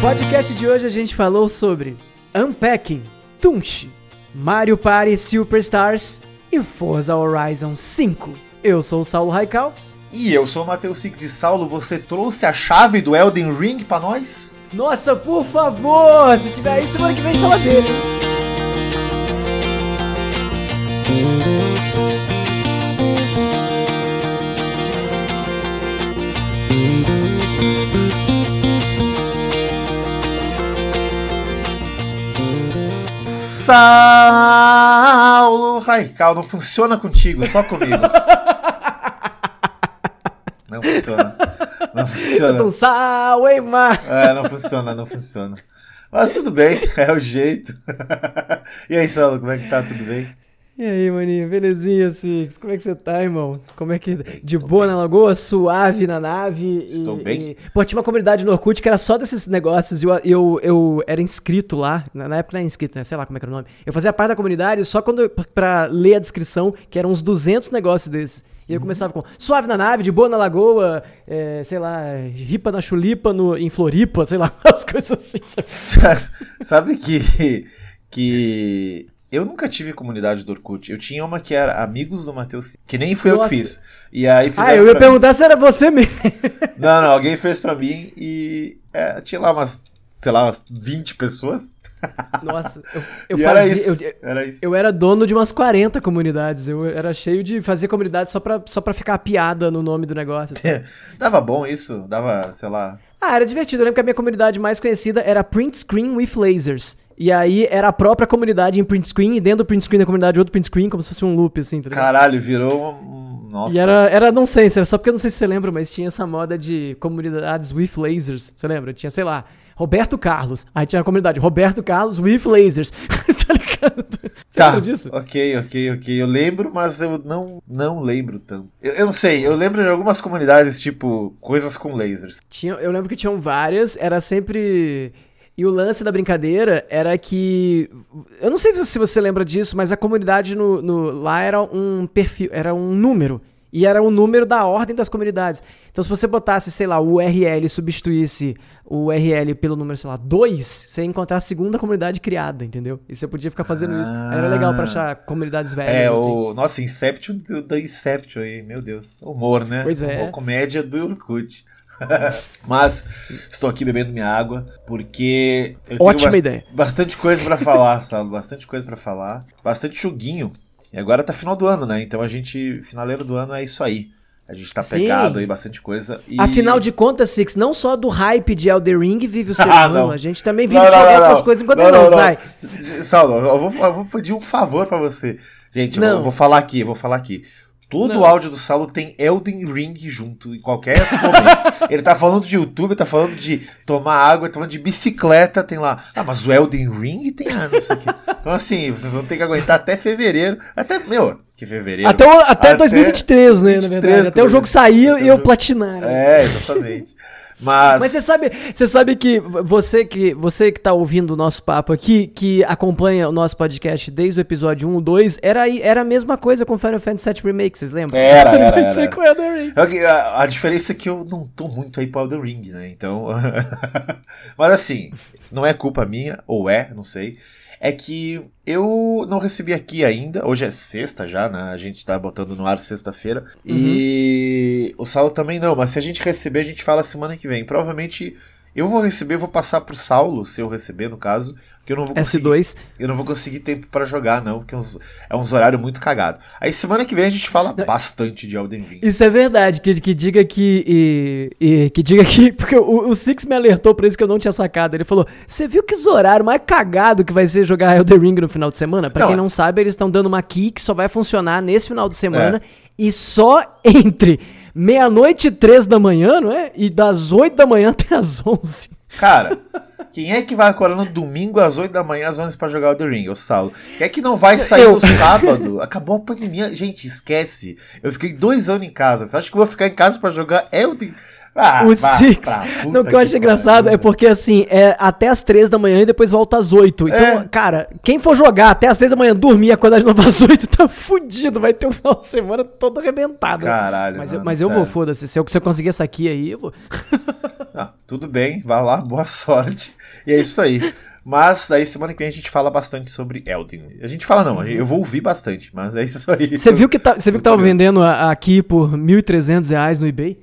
podcast de hoje a gente falou sobre Unpacking, Tunchi, Mario Party Superstars e Forza Horizon 5. Eu sou o Saulo Raical. E eu sou o Matheus Six e Saulo, você trouxe a chave do Elden Ring pra nós? Nossa, por favor! Se tiver aí, semana que vem a gente fala dele. Raical, não funciona contigo, só comigo. não funciona. Não funciona. Santo sal, hein, mar? É, não funciona, não funciona. Mas tudo bem, é o jeito. e aí, Saulo, como é que tá? Tudo bem? E aí, maninho, belezinha, Six? Como é que você tá, irmão? Como é que. De boa na lagoa, suave na nave. Estou e, bem. E... Pô, tinha uma comunidade no Orkut que era só desses negócios e eu, eu, eu era inscrito lá. Na época não era inscrito, né? Sei lá como é que era o nome. Eu fazia parte da comunidade só quando eu- pra ler a descrição, que eram uns 200 negócios desses. E eu começava com suave na nave, de boa na lagoa, é, sei lá, ripa na chulipa no, em Floripa, sei lá, as coisas assim. sabe? Sabe que, que eu nunca tive comunidade do Orkut. Eu tinha uma que era Amigos do Matheus, que nem fui eu Nossa. que fiz. E aí Ah, eu ia pra mim. perguntar se era você mesmo. Não, não, alguém fez pra mim e é, tinha lá umas, sei lá, umas 20 pessoas. Nossa, eu, eu fazia. era isso. eu- era isso. Eu era dono de umas 40 comunidades. Eu era cheio de fazer comunidade só pra, só pra ficar piada no nome do negócio. sabe? Dava bom isso? Dava, sei lá. ah, era divertido. Eu lembro que a minha comunidade mais conhecida era Print Screen with Lasers. E aí era a própria comunidade em print screen e dentro do print screen da comunidade outro print screen, como se fosse um loop, assim, tá ligado? Caralho, virou um. Nossa. E era, era nonsense, era só porque eu não sei se você lembra, mas tinha essa moda de comunidades with lasers. Você lembra? Tinha, sei lá, Roberto Carlos. Aí tinha a comunidade Roberto Carlos with lasers. tá ligado? Você Tá, lembra disso? ok, ok, ok. Eu lembro, mas eu não, não lembro tanto. Eu, eu não sei, eu lembro de algumas comunidades, tipo, coisas com lasers. Tinha, eu lembro que tinham várias, era sempre. E o lance da brincadeira era que. Eu não sei se você lembra disso, mas a comunidade no, no- lá era um perfil, era um número. E era o número da ordem das comunidades. Então, se você botasse, sei lá, o URL e substituísse o URL pelo número, sei lá, 2, você ia encontrar a segunda comunidade criada, entendeu? E você podia ficar fazendo isso. Era legal pra achar comunidades velhas. É, assim. o. Nossa, Inception do- da Inception aí, meu Deus. Humor, né? Pois é. Humor, comédia do Orkut. Mas estou aqui bebendo minha água porque eu tenho Ótima bas- ideia. bastante coisa pra falar, Saulo, bastante coisa pra falar, bastante joguinho. E agora tá final do ano, né? Então a gente, finaleiro do ano é isso aí. A gente tá Sim. pegado aí, bastante coisa. E... Afinal de contas, Six, não só do hype de Elder Ring vive o ser Ah, humano, a gente também vive Não, outras coisas enquanto Não, ele não, não, sai. Saulo, eu vou, eu vou pedir um favor pra você. Gente, eu vou, eu vou falar aqui, eu vou falar aqui. Todo Não. áudio do Saulo tem Elden Ring junto em qualquer momento. ele tá falando de YouTube, tá falando de tomar água, tá falando de bicicleta, tem lá. Ah, mas o Elden Ring tem ah, não sei o quê. Então, assim, vocês vão ter que aguentar até fevereiro. Até, meu, que fevereiro. Até, o- até, Até 2023, né, na 23, verdade. Até o jogo sair e eu platinar. né? É, exatamente. Mas. Mas você sabe, você sabe que você que você que tá ouvindo o nosso papo aqui, que acompanha o nosso podcast desde o episódio 1, 2, era era a mesma coisa com Final Fantasy VII Remake, vocês lembram? Era, era, era. com Elden Ring. É A, a diferença é que eu não tô muito aí pro Elden Ring, né? Então. Mas assim, não é culpa minha, ou é, não sei. É que eu não recebi aqui ainda. Hoje é sexta já, né? A gente tá botando no ar sexta-feira. E o Saulo também não, mas se a gente receber, a gente fala semana que vem. Provavelmente eu vou receber, vou passar pro Saulo, se eu receber, no caso, porque eu não vou conseguir S2. eu não vou conseguir tempo pra jogar, não, porque é uns, é uns horários muito cagados. Aí semana que vem a gente fala bastante de Elden Ring. Isso é verdade, que, que diga que. e- e- que diga que. Porque o, o Six me alertou pra isso que eu não tinha sacado. Ele falou: Você viu que os horários mais cagado que vai ser jogar Elden Ring no final de semana? Pra Não, quem é- não sabe, eles estão dando uma key que só vai funcionar nesse final de semana. É. E só entre meia-noite e três da manhã, não é? E das oito da manhã até as onze. Cara, quem é que vai acordar no domingo às 8 da manhã, às 11 pra jogar Elden Ring? O Saulo. Quem é que não vai sair Eu. no sábado? Acabou a pandemia. Gente, esquece. Eu fiquei dois anos em casa. Você acha que eu vou ficar em casa pra jogar Elden Ah, o vá Six. pra Não, o que eu acho engraçado pariu. é porque assim, é até as três da manhã e depois volta às oito. Então, É. cara, quem for jogar até as três da manhã, dormir e acordar de novo às oito, tá fudido. Vai ter um final de semana todo arrebentado. Caralho. Mas, eu, mano, mas eu vou, foda-se. Se eu, se eu conseguir essa aqui aí, eu vou. Ah, tudo bem, vá lá, boa sorte. E é isso aí. Mas daí semana que vem a gente fala bastante sobre Elden. A gente fala não, eu vou ouvir bastante, mas é isso aí. Você viu que, tá, você viu que tava vendendo aqui por R$ 1.300 no eBay?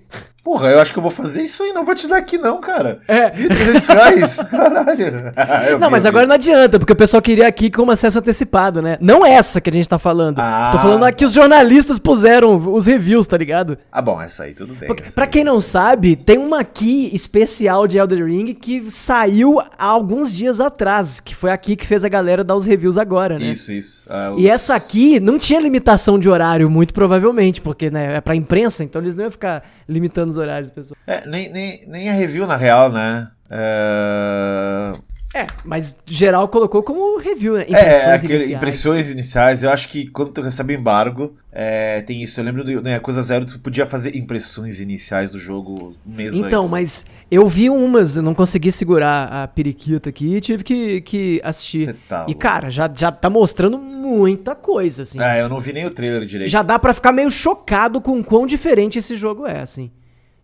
Porra, eu acho que eu vou fazer isso aí, não vou te dar aqui não, cara. É. 1.300 reais? Caralho. não, mas agora não adianta, porque o pessoal queria aqui com acesso antecipado, né? Não essa que a gente tá falando. Ah. Tô falando aqui os jornalistas puseram os reviews, tá ligado? Ah, bom, essa aí tudo bem. Porque, pra quem não sabe, tem uma aqui especial de Elder Ring que saiu há alguns dias atrás, que foi aqui que fez a galera dar os reviews agora, né? Isso, isso. Ah, os... E essa aqui não tinha limitação de horário, muito provavelmente, porque né, é pra imprensa, então eles não iam ficar limitando os horários, pessoal. É, nem, nem, nem a review, na real, né? É... É, mas geral colocou como review, né? Impressões é, aquele, iniciais. impressões iniciais. Eu acho que quando tu recebe embargo, é, tem isso. Eu lembro do né, Coisa Zero, tu podia fazer impressões iniciais do jogo mês Então, antes. mas eu vi umas, eu não consegui segurar a periquita aqui e tive que, que assistir. Tá e, cara, já, já tá mostrando muita coisa, assim. É, eu não vi nem o trailer direito. Já dá para ficar meio chocado com quão diferente esse jogo é, assim.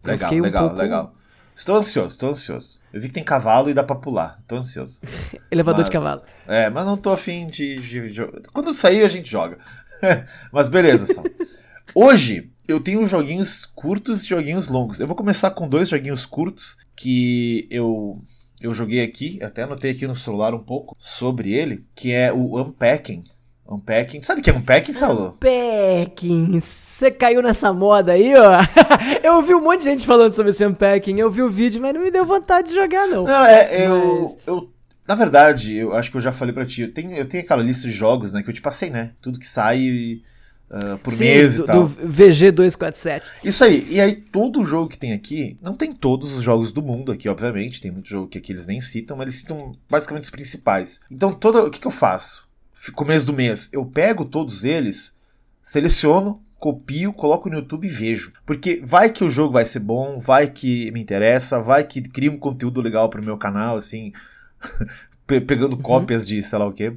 Legal, legal, um pouco... legal. Estou ansioso, estou ansioso. Eu vi que tem cavalo e dá pra pular. Estou ansioso. Elevador mas, de cavalo. É, mas não tô afim de, de, de... Quando sair, a gente joga. mas beleza, Sal. Hoje eu tenho joguinhos curtos e joguinhos longos. Eu vou começar com dois joguinhos curtos que eu eu joguei aqui, até anotei aqui no celular um pouco sobre ele, que é o Unpacking. Unpacking. Sabe o que é Unpacking, Saulo? Unpacking. Você caiu nessa moda aí, ó. eu ouvi um monte de gente falando sobre esse Unpacking. Eu vi o vídeo, mas não me deu vontade de jogar, não. Não, é, eu, mas... eu na verdade, eu acho que eu já falei pra ti. Eu tenho, eu tenho aquela lista de jogos, né, que eu te passei, né? Tudo que sai uh, por Sim, mês do, e tal. do VG247. Isso aí. E aí, todo jogo que tem aqui, não tem todos os jogos do mundo aqui, obviamente. Tem muito jogo que aqui eles nem citam, mas eles citam basicamente os principais. Então, todo, o que, que eu faço? Começo do mês, eu pego todos eles, seleciono, copio, coloco no YouTube e vejo. Porque vai que o jogo vai ser bom, vai que me interessa, vai que cria um conteúdo legal pro meu canal, assim, pegando uhum. cópias de sei lá o que.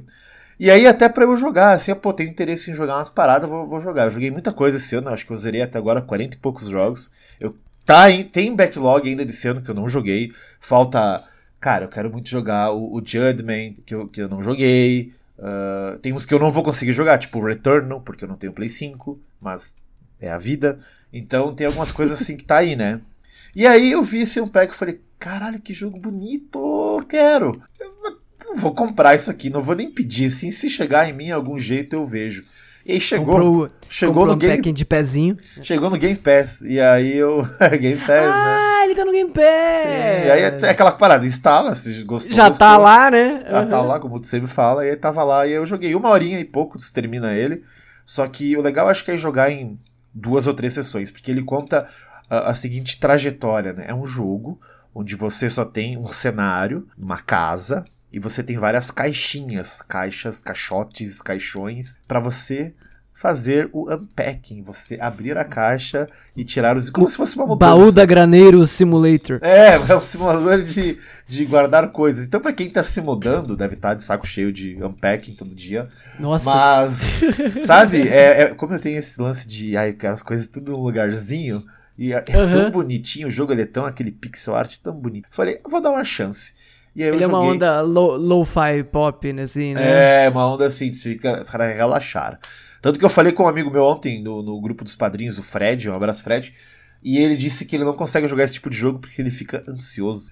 E aí até para eu jogar, assim, pô, tenho interesse em jogar umas paradas, vou, vou, jogar. Eu joguei muita coisa esse ano, acho que eu zerei até agora 40 e poucos jogos. Eu tá em, tem backlog ainda desse ano que eu não joguei. Falta, cara, eu quero muito jogar o, o Judgment, que eu, que eu não joguei. Uh, tem uns que eu não vou conseguir jogar, tipo Returnal, porque eu não tenho Play 5, mas é a vida. Então tem algumas coisas assim que tá aí, né? E aí eu vi esse Unpack e falei, caralho, que jogo bonito, quero. Eu vou comprar isso aqui, não vou nem pedir, assim, se chegar em mim algum jeito eu vejo. E aí chegou, comprou, chegou comprou no um Game de pezinho. Chegou no Game Pass e aí eu Game Pass, né? ah, né? ele tá no Game Pass. Sim, aí é, é, aquela parada, instala, se gostou. Já gostou, tá lá, né? Já uhum. tá lá, como você me fala, e aí tava lá e eu joguei uma horinha e pouco, termina ele. Só que o legal acho que é jogar em duas ou três sessões, porque ele conta a, a seguinte trajetória, né? É um jogo onde você só tem um cenário, uma casa, e você tem várias caixinhas, caixas, caixotes, caixões, para você fazer o unpacking, você abrir a caixa e tirar os. Como o se fosse uma mudança. Baú da Graneiro Simulator. É, é um simulador de, de guardar coisas. Então, para quem tá se mudando, deve estar tá de saco cheio de unpacking todo dia. Nossa. Mas, sabe, é, é, como eu tenho esse lance de, ai, quero as coisas tudo num lugarzinho. E é, uhum. tão bonitinho, o jogo ele é tão aquele pixel art tão bonito. Falei, vou dar uma chance. Ele é uma onda lo-fi pop, né, assim, né? É, uma onda assim, fica para relaxar. Tanto que eu falei com um amigo meu ontem no, no grupo dos padrinhos, o Fred, um abraço Fred, e ele disse que ele não consegue jogar esse tipo de jogo porque ele fica ansioso.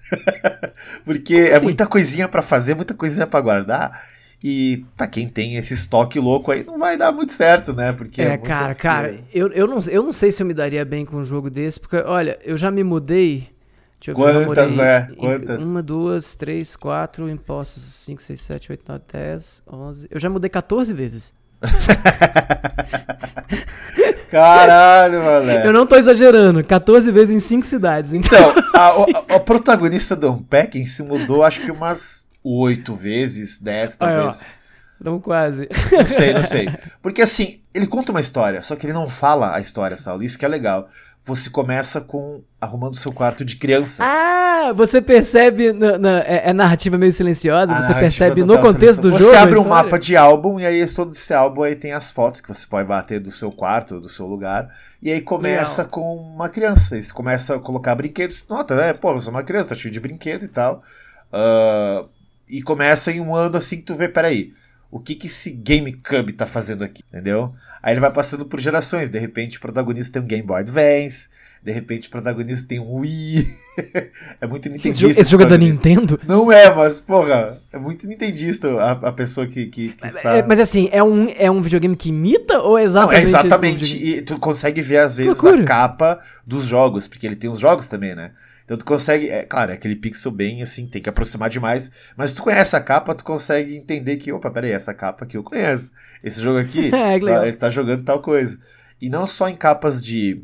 porque é assim? muita coisinha para fazer, muita coisinha para guardar. E pra quem tem esse estoque louco aí, não vai dar muito certo, né? Porque é, é cara, cara, eu, eu, não, eu não sei se eu me daria bem com um jogo desse, porque, olha, eu já me mudei Deixa Quantas, né? Quantas? Uma, duas, três, quatro, impostos, cinco, seis, sete, oito, nove, dez, onze. Eu já mudei 14 vezes. Caralho, moleque. Eu não tô exagerando. 14 vezes em 5 cidades. Então, então a, a, a, protagonista do Unpacking se mudou acho que umas 8 vezes, 10 talvez. Estamos quase. Não sei, não sei. Porque assim, ele conta uma história, só que ele não fala a história, Saulo. Isso que é legal. Você começa com arrumando seu quarto de criança. Ah, você percebe na, na é, é, narrativa meio silenciosa, a você percebe no contexto do você jogo. Você abre um mapa de álbum e aí todo esse álbum aí tem as fotos que você pode bater do seu quarto, do seu lugar. E aí começa Legal. com uma criança. você começa a colocar brinquedos. Nota, né? Pô, você é uma criança, tá cheio de brinquedo e tal. Uh, e começa em um ano assim que tu vê, peraí, o que que esse GameCube tá fazendo aqui, entendeu? Aí ele vai passando por gerações, de repente o protagonista tem um Game Boy Advance, de repente o protagonista tem um Wii. é muito nintendista. Esse, esse jogo é da Nintendo? Não é, mas, porra, é muito nintendista a, a pessoa que, que, que mas, está... É, mas assim, é um, é um videogame que imita ou é exatamente... Não, é exatamente, e tu consegue ver às vezes a capa dos jogos, porque ele tem os jogos também, né? Então tu consegue, é claro, é aquele pixel bem assim, tem que aproximar demais, mas tu conhece a capa, tu consegue entender que, opa, peraí, essa capa aqui eu conheço. Esse jogo aqui, é, tá, ele tá jogando tal coisa. E não só em capas de,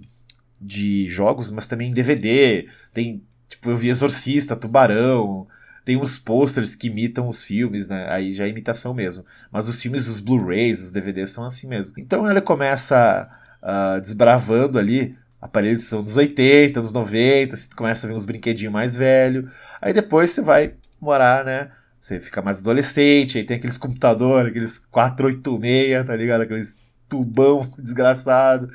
de jogos, mas também em DVD. Tem, tipo, eu vi Exorcista, Tubarão, tem uns posters que imitam os filmes, né? Aí já é imitação mesmo. Mas os filmes, os Blu-rays, os DVDs são assim mesmo. Então ela começa uh, desbravando ali aparelhos são dos 80, dos 90, você começa a ver uns brinquedinhos mais velhos. Aí depois você vai morar, né? Você fica mais adolescente, aí tem aqueles computadores, aqueles 486, tá ligado? Aqueles tubão desgraçado.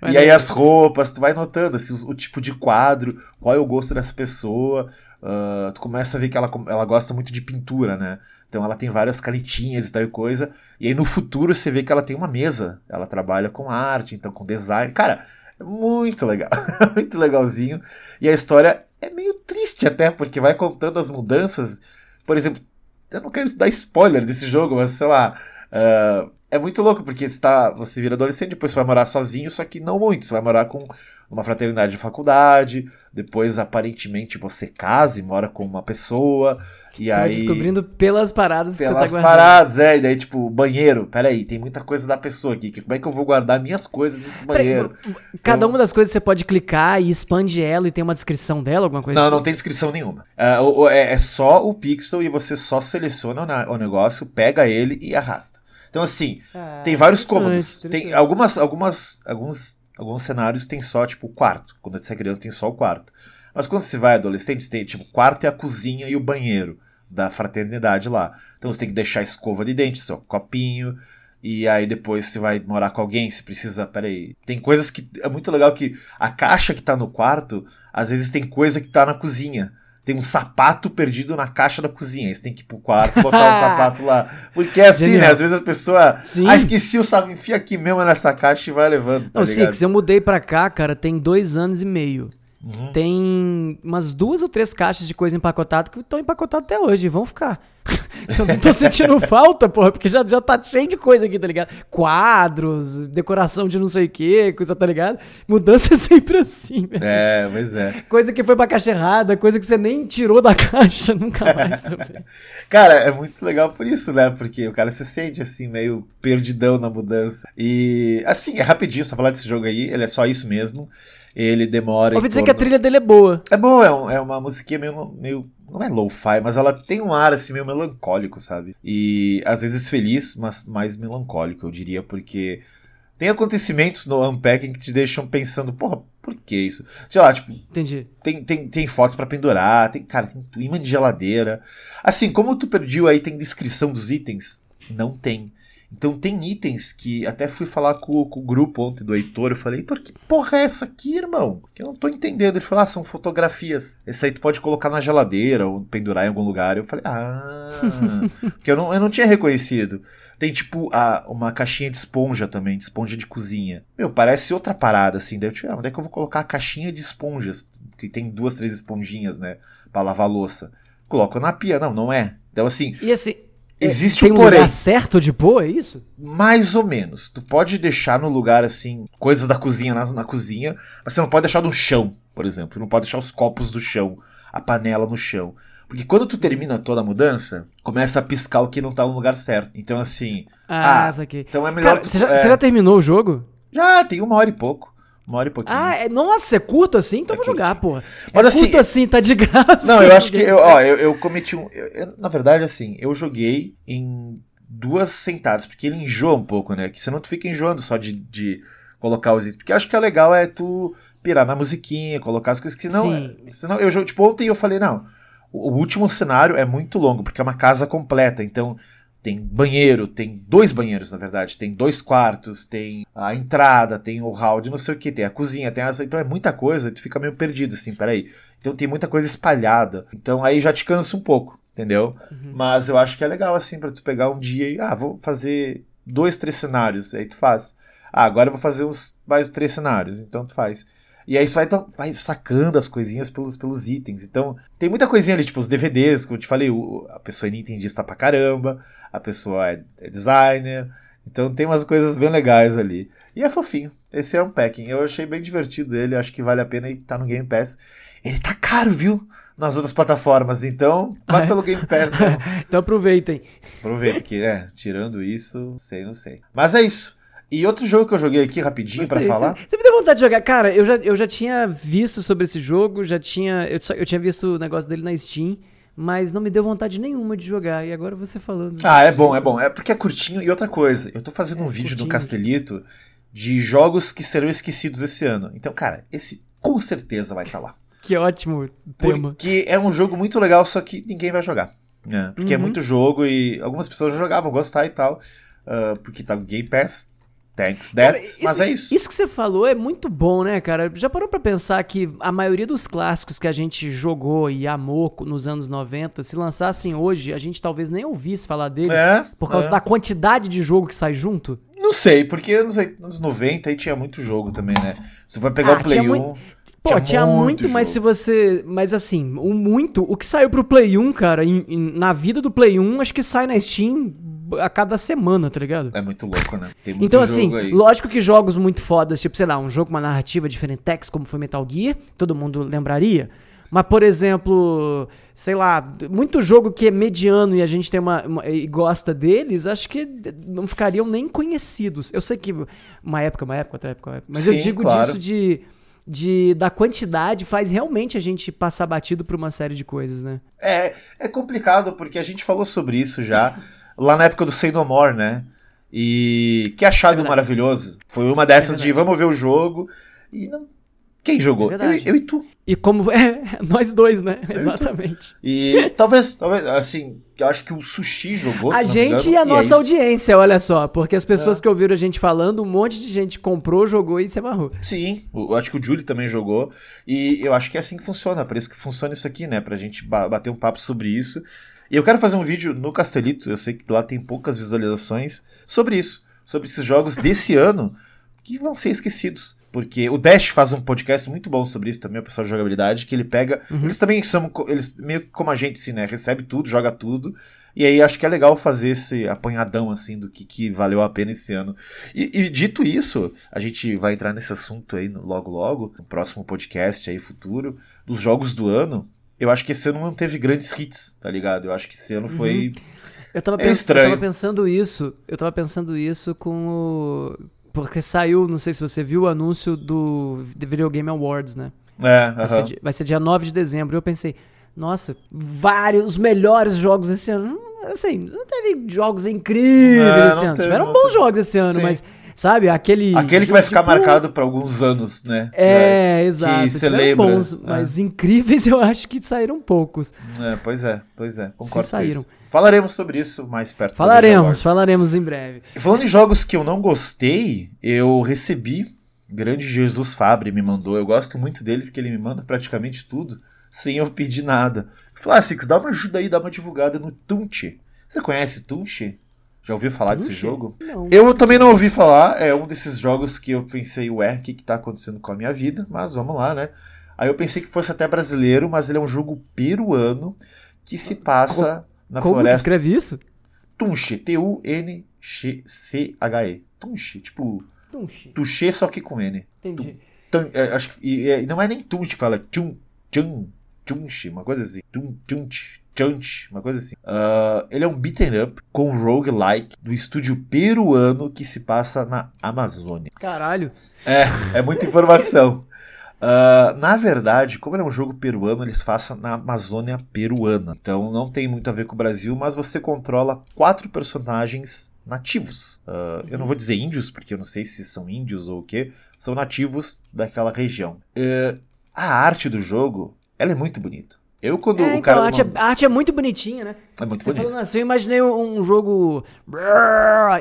Mas e aí as roupas, tu vai notando assim, o, o, tipo de quadro, qual é o gosto dessa pessoa. Uh, tu começa a ver que ela, ela gosta muito de pintura, né? Então ela tem várias canetinhas e tal coisa. E aí no futuro você vê que ela tem uma mesa. Ela trabalha com arte, então com design. Cara, muito legal, muito legalzinho. E a história é meio triste até, porque vai contando as mudanças. Por exemplo, eu não quero dar spoiler desse jogo, mas sei lá. Uh, é muito louco, porque você, tá, você vira adolescente, depois você vai morar sozinho, só que não muito. Você vai morar com uma fraternidade de faculdade, depois aparentemente você casa e mora com uma pessoa. E você aí, vai descobrindo pelas paradas pelas que você tá guardando. paradas, é. E daí, tipo, banheiro. Peraí, tem muita coisa da pessoa aqui. Como é que eu vou guardar minhas coisas nesse banheiro? cada uma das coisas você pode clicar e expande ela e tem uma descrição dela, alguma coisa Não, assim? não tem descrição nenhuma. É, é, só o pixel e você só seleciona o negócio, pega ele e arrasta. Então, assim, ah, tem vários cômodos. Tem algumas, algumas, alguns, alguns cenários tem só, tipo, o quarto. Quando você é criança, tem só o quarto. Mas quando você vai adolescente, você tem tipo quarto e a cozinha e o banheiro da fraternidade lá. Então você tem que deixar a escova de dente, seu copinho. E aí depois você vai morar com alguém, você precisa. Peraí. Tem coisas que. É muito legal que a caixa que tá no quarto, às vezes tem coisa que tá na cozinha. Tem um sapato perdido na caixa da cozinha. Aí você tem que ir pro quarto botar o sapato lá. Porque é assim, né? Genial. né? Às vezes a pessoa. Sim. Ah, esqueci o sapato. Enfia aqui mesmo nessa caixa e vai levando. Tá Não, se eu mudei pra cá, cara, tem dois anos e meio. Uhum. Tem umas duas ou três caixas de coisa empacotada que estão empacotadas até hoje. Vão ficar. eu não tô sentindo falta, porra, porque já, já tá cheio de coisa aqui, tá ligado? Quadros, decoração de não sei o que, coisa, tá ligado? Mudança é sempre assim, velho. É, pois é. Coisa que foi pra caixa errada, coisa que você nem tirou da caixa, nunca mais também. cara, é muito legal por isso, né? Porque o cara se sente assim, meio perdidão na mudança. E, assim, é rapidinho só falar desse jogo aí, ele é só isso mesmo. Ele demora. Ouvi dizer torno... que a trilha dele é boa. É boa, é, um, é uma musiquinha meio, meio. Não é lo-fi, mas ela tem um ar assim meio melancólico, sabe? E às vezes feliz, mas mais melancólico, eu diria, porque tem acontecimentos no Unpacking que te deixam pensando, porra, por que isso? Sei lá, tipo. Entendi. Tem, tem, tem fotos para pendurar, tem, cara, tem imã de geladeira. Assim, como tu pediu aí, tem descrição dos itens? Não tem. Então tem itens que até fui falar com, com, o grupo ontem do Heitor. Eu falei, Heitor, que porra é essa aqui, irmão? Que eu não tô entendendo. Ele falou, ah, são fotografias. Esse aí tu pode colocar na geladeira ou pendurar em algum lugar. Eu falei, ah, porque eu não, eu não tinha reconhecido. Tem tipo a, uma caixinha de esponja também, de esponja de cozinha. Meu, parece outra parada assim. Daí eu tipo, ah, onde é que eu vou colocar a caixinha de esponjas? Que tem duas, três esponjinhas, né? Pra lavar louça. Coloco na pia. Não, não é. Então assim. E assim. É, Existe Tem um porém. lugar certo de pôr, é isso? Mais ou menos. Tu pode deixar no lugar assim, coisas da cozinha na, na cozinha, mas você não pode deixar no chão, por exemplo. não pode deixar os copos do chão, a panela no chão. Porque quando tu termina toda a mudança, começa a piscar o que não tá no lugar certo. Então, assim. Ah, ah. Então é melhor. Cara, você, já, é... você já terminou o jogo? Já, tem uma hora e pouco. Uma hora e pouquinho. Ah, é, nossa, é curto assim? Então é vou jogar, porra. Mas é assim. Curto assim, tá de graça. Não, eu acho que. Eu, ó, eu, eu cometi um. Eu, na verdade, assim, eu joguei em duas sentadas, porque ele enjoa um pouco, né? Que senão tu fica enjoando só de, de colocar os itens. Porque acho que é legal é tu pirar na musiquinha, colocar as coisas que senão, Sim. senão eu tipo ontem eu falei, não, o, o último cenário é muito longo, porque é uma casa completa, então tem banheiro, tem dois banheiros, na verdade, tem dois quartos, tem a entrada, tem o hall de não sei o que, tem a cozinha, tem essa. Então é muita coisa, tu fica meio perdido, assim, peraí. Então tem muita coisa espalhada. Então aí já te cansa um pouco, entendeu? Uhum. Mas eu acho que é legal, assim, para tu pegar um dia e, ah, vou fazer dois, três cenários, aí tu faz. Ah, agora eu vou fazer uns mais três cenários, então tu faz. E aí você vai, vai sacando as coisinhas pelos, pelos itens. Então, tem muita coisinha ali, tipo os DVDs, como eu te falei, o, a pessoa é nintendista pra caramba, a pessoa é, é, designer. Então tem umas coisas bem legais ali. E é fofinho. Esse é um packing. Eu achei bem divertido ele, acho que vale a pena e tá no Game Pass. Ele tá caro, viu? Nas outras plataformas, então vai pelo Game Pass então aproveitem. Aproveitem, porque, é, tirando isso, sei, não sei. Mas é isso. E outro jogo que eu joguei aqui rapidinho para falar. Você, me deu vontade de jogar. Cara, eu já, eu já tinha visto sobre esse jogo, já tinha. Eu, só, eu tinha visto o negócio dele na Steam, mas não me deu vontade nenhuma de jogar. E agora você falando. Ah, é bom, é bom. É porque é curtinho. E outra coisa, eu tô fazendo é, um vídeo curtinho. no Castelito de jogos que serão esquecidos esse ano. Então, cara, esse com certeza vai estar tá lá. Que ótimo tema. Porque é um jogo muito legal, só que ninguém vai jogar. Né? Porque é uhum. é muito jogo e algumas pessoas jogavam, gostar e tal. Uh, porque tá Game Pass. Thanks that, cara, isso, mas é isso. Isso que você falou é muito bom, né, cara? Já parou para pensar que a maioria dos clássicos que a gente jogou e amou nos anos 90, se lançassem hoje, a gente talvez nem ouvisse falar deles é, por causa é. da quantidade de jogo que sai junto? Não sei, porque anos, anos 90 aí tinha muito jogo também, né? Você vai pegar ah, o Play 1. Muito... Pô, tinha, tinha muito, muito mas se você. Mas assim, o muito. O que saiu pro Play 1, cara, em, em, na vida do Play 1, acho que sai na Steam a cada semana, tá ligado? É muito louco, né? então, assim, aí. lógico que jogos muito fodas, tipo, sei lá, um jogo com uma narrativa diferente, como foi Metal Gear, todo mundo lembraria. Mas, por exemplo, sei lá, muito jogo que é mediano e a gente tem uma, uma, e gosta deles, acho que não ficariam nem conhecidos. Eu sei que uma época, uma época, outra época, mas Sim, eu digo claro. disso de de da quantidade faz realmente a gente passar batido por uma série de coisas, né? É, é complicado porque a gente falou sobre isso já lá na época do Say No More, né? E que achado é maravilhoso. Foi uma dessas é de vamos ver o jogo e não. Quem jogou? É eu, eu, e tu. E como. É, nós dois, né? Eu Exatamente. E, e, talvez, talvez, assim, eu acho que o Sushi jogou. A gente engano, e a nossa é audiência, olha só. Porque as pessoas é. que ouviram a gente falando, um monte de gente comprou, jogou e se amarrou. Sim, eu acho que o Julie também jogou. E eu acho que é assim que funciona. Por isso que funciona isso aqui, né? Pra gente bater um papo sobre isso. E eu quero fazer um vídeo no Castelito, eu sei que lá tem poucas visualizações, sobre isso. Sobre esses jogos desse ano que vão ser esquecidos. Porque o Dash faz um podcast muito bom sobre isso também, o pessoal de jogabilidade, que ele pega. Uhum. Eles também são. Eles meio como a gente, assim, né? Recebe tudo, joga tudo. E aí acho que é legal fazer esse apanhadão, assim, do que, que valeu a pena esse ano. E, e dito isso, a gente vai entrar nesse assunto aí logo logo, no próximo podcast aí futuro, dos jogos do ano eu acho que esse ano não teve grandes hits, tá ligado? Eu acho que esse ano foi. Uhum. Eu tava, é pens estranho. eu tava pensando isso. Eu tava pensando isso com o. Porque saiu, não sei se você viu o anúncio do The Video Game Awards, né? É, vai, uh -huh. ser, vai ser dia 9 de dezembro. Eu pensei, nossa, vários, os melhores jogos esse ano. Assim, não teve jogos incríveis é, esse ano. Teve, Tiveram bons teve. jogos esse ano, Sim. mas Sabe? Aquele. Aquele que vai ficar tipo... marcado para alguns anos, né? É, é exato. Que você lembra. Bons, é. mas incríveis eu acho que saíram poucos. É, pois é, pois é. Concordo saíram. Falaremos sobre isso mais perto. Falaremos, falaremos em breve. Falando em jogos que eu não gostei, eu recebi. Grande Jesus Fabre me mandou. Eu gosto muito dele porque ele me manda praticamente tudo sem eu pedir nada. Falei, ah, Six, dá uma ajuda aí, dá uma divulgada no Tunche. Você conhece Tunche? Já ouviu falar desse jogo? Não. Eu também não ouvi falar. É um desses jogos que eu pensei, ué, o que, que tá acontecendo com a minha vida? Mas vamos lá, né? Aí eu pensei que fosse até brasileiro, mas ele é um jogo peruano que se passa na Como floresta. Como escreve isso? Tunche, T-U-N-C-H-E. Tunche, tipo. Tunche. Tuxê, só que com N. Entendi. Tum, é, acho que, e, não é nem Tunche fala, Tchum, Tchum, Tunche, uma coisa assim. Tum, Tunche. Chunch, uma coisa assim. Uh, ele é um beaten up com roguelike do estúdio peruano que se passa na Amazônia. Caralho. É, é muita informação. Uh, na verdade, como ele é um jogo peruano, eles façam na Amazônia peruana. Então não tem muito a ver com o Brasil, mas você controla quatro personagens nativos. Uh, eu não vou dizer índios, porque eu não sei se são índios ou o que. São nativos daquela região. Uh, a arte do jogo, ela é muito bonita. Eu, quando é, o então, cara. a, arte é, a arte é muito bonitinha, né? É muito Você bonito. falando assim, eu imaginei um, um jogo.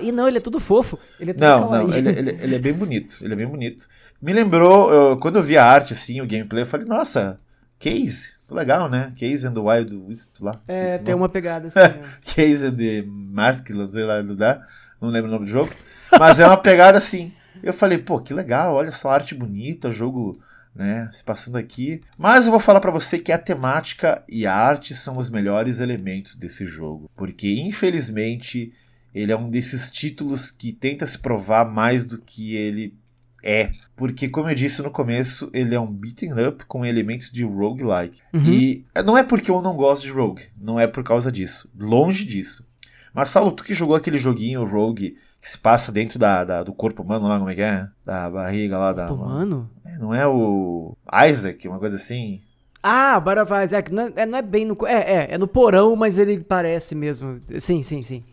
E não, ele é tudo fofo. Ele é tudo Não, não, ele, ele, ele é bem bonito. Ele é bem bonito. Me lembrou, eu- quando eu vi a arte, assim, o gameplay, eu falei, nossa, Case, legal, né? Case and the Wild Wisps lá. É, tem uma pegada assim. né? Case and the Masculine, sei lá, não dá. Não lembro o nome do jogo. Mas é uma pegada assim. Eu falei, pô, que legal, olha só, arte bonita, o jogo, né, se passando aqui. Mas eu vou falar pra você que a temática e a arte são os melhores elementos desse jogo. Porque, infelizmente, ele é um desses títulos que tenta se provar mais do que ele é. Porque, como eu disse no começo, ele é um beating up com elementos de roguelike. Uhum. E não é porque eu não gosto de rogue, não é por causa disso. Longe disso. Mas, Saulo, tu que jogou aquele joguinho rogue que se passa dentro da, da- do corpo humano lá, como é que é? Da barriga lá, da. Pô, mano. É, não é o Isaac, uma coisa assim? Ah, Butterfly Isaac. Não é, não é bem no. É, é, é no porão, mas ele parece mesmo. Sim, sim, sim.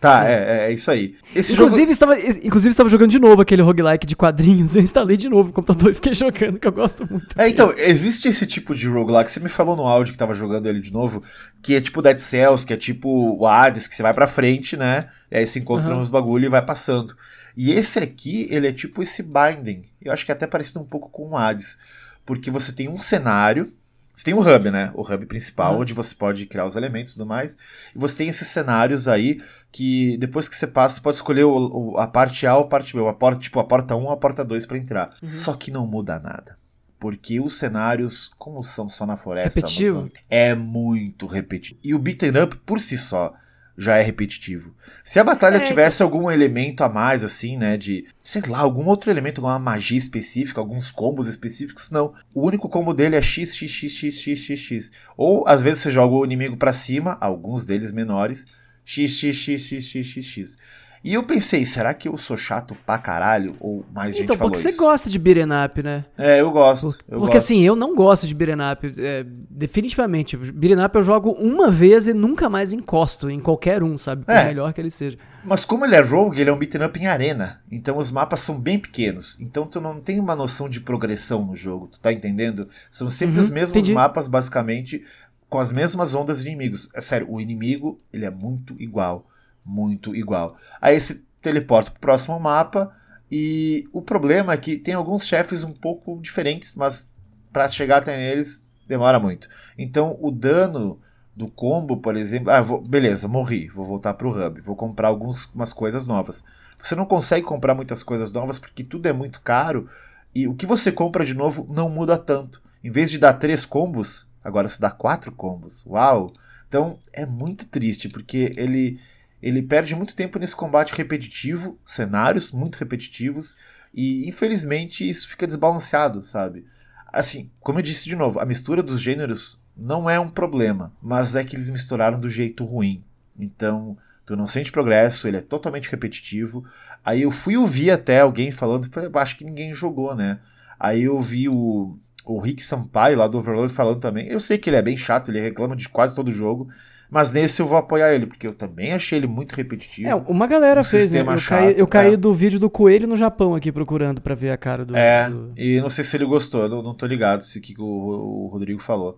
Tá, é, é, é isso aí. Esse jogo. Inclusive, estava, inclusive, estava jogando de novo aquele roguelike de quadrinhos. Eu instalei de novo no computador e fiquei jogando, que eu gosto muito. É, então, existe esse tipo de roguelike. Você me falou no áudio que tava jogando ele de novo, que é tipo Dead Cells, que é tipo o Hades, que você vai pra frente, né? E aí se encontra Aham. uns bagulho e vai passando. E esse aqui, ele é tipo esse Binding. Eu acho que é até parecido um pouco com o Hades. Porque você tem um cenário. Você tem o hub, né? O hub principal, Aham. onde você pode criar os elementos e tudo mais. E você tem esses cenários aí que depois que você passa, você pode escolher o- o- a parte A ou a parte B. A porta, tipo, a porta 1 ou a porta 2 pra entrar. Só que não muda nada. Porque os cenários, como são só na floresta amazônica, é muito repetitivo. E o beaten up, por si só, já é repetitivo. Se a batalha É, tivesse algum elemento a mais, assim, né, de, sei lá, algum outro elemento, alguma magia específica, alguns combos específicos, não. O único combo dele é x, x, x, x, x, x, x. Ou, às vezes, você joga o inimigo pra cima, alguns deles menores, x, x, x, x, x, x, x. E eu pensei, será que eu sou chato pra caralho? Ou mais gente Então, falou porque você isso? gosta de beat'em up, né? É, eu gosto. eu porque gosto. assim, eu não gosto de beat'em up. é, definitivamente. Beat'em up eu jogo uma vez e nunca mais encosto em qualquer um, sabe? Por É. melhor que ele seja. Mas como ele é rogue, ele é um beat'em up em arena. Então os mapas são bem pequenos. Então tu não tem uma noção de progressão no jogo, tu tá entendendo? São sempre Uhum, os mesmos entendi. mapas, basicamente, com as mesmas ondas de inimigos. É sério, o inimigo, ele é muito igual. Muito igual. Aí você teleporta pro próximo mapa. E o problema é que tem alguns chefes um pouco diferentes, mas pra chegar até eles demora muito. Então o dano do combo, por exemplo. Ah, vou- beleza, morri. Vou voltar pro hub. Vou comprar algumas coisas novas. Você não consegue comprar muitas coisas novas porque tudo é muito caro. E o que você compra de novo não muda tanto. Em vez de dar três combos, agora se dá quatro combos. Uau! Então é muito triste porque ele, ele perde muito tempo nesse combate repetitivo, cenários muito repetitivos. E infelizmente isso fica desbalanceado, sabe? Assim, como eu disse de novo, a mistura dos gêneros não é um problema, mas é que eles misturaram do jeito ruim. Então, tu não sente progresso, ele é totalmente repetitivo. Aí eu fui ouvir até alguém falando, acho que ninguém jogou, né? Aí eu vi o, o Rick Sampaio lá do Overlord falando também. Eu sei que ele é bem chato, ele reclama de quase todo jogo, mas nesse eu vou apoiar ele, porque eu também achei ele muito repetitivo. É, uma galera Um fez, né? sistema Eu chato, caí, eu caí é. do vídeo do coelho no Japão aqui procurando pra ver a cara do. É, do- e não sei se ele gostou, não, não tô ligado se o que o, o Rodrigo falou.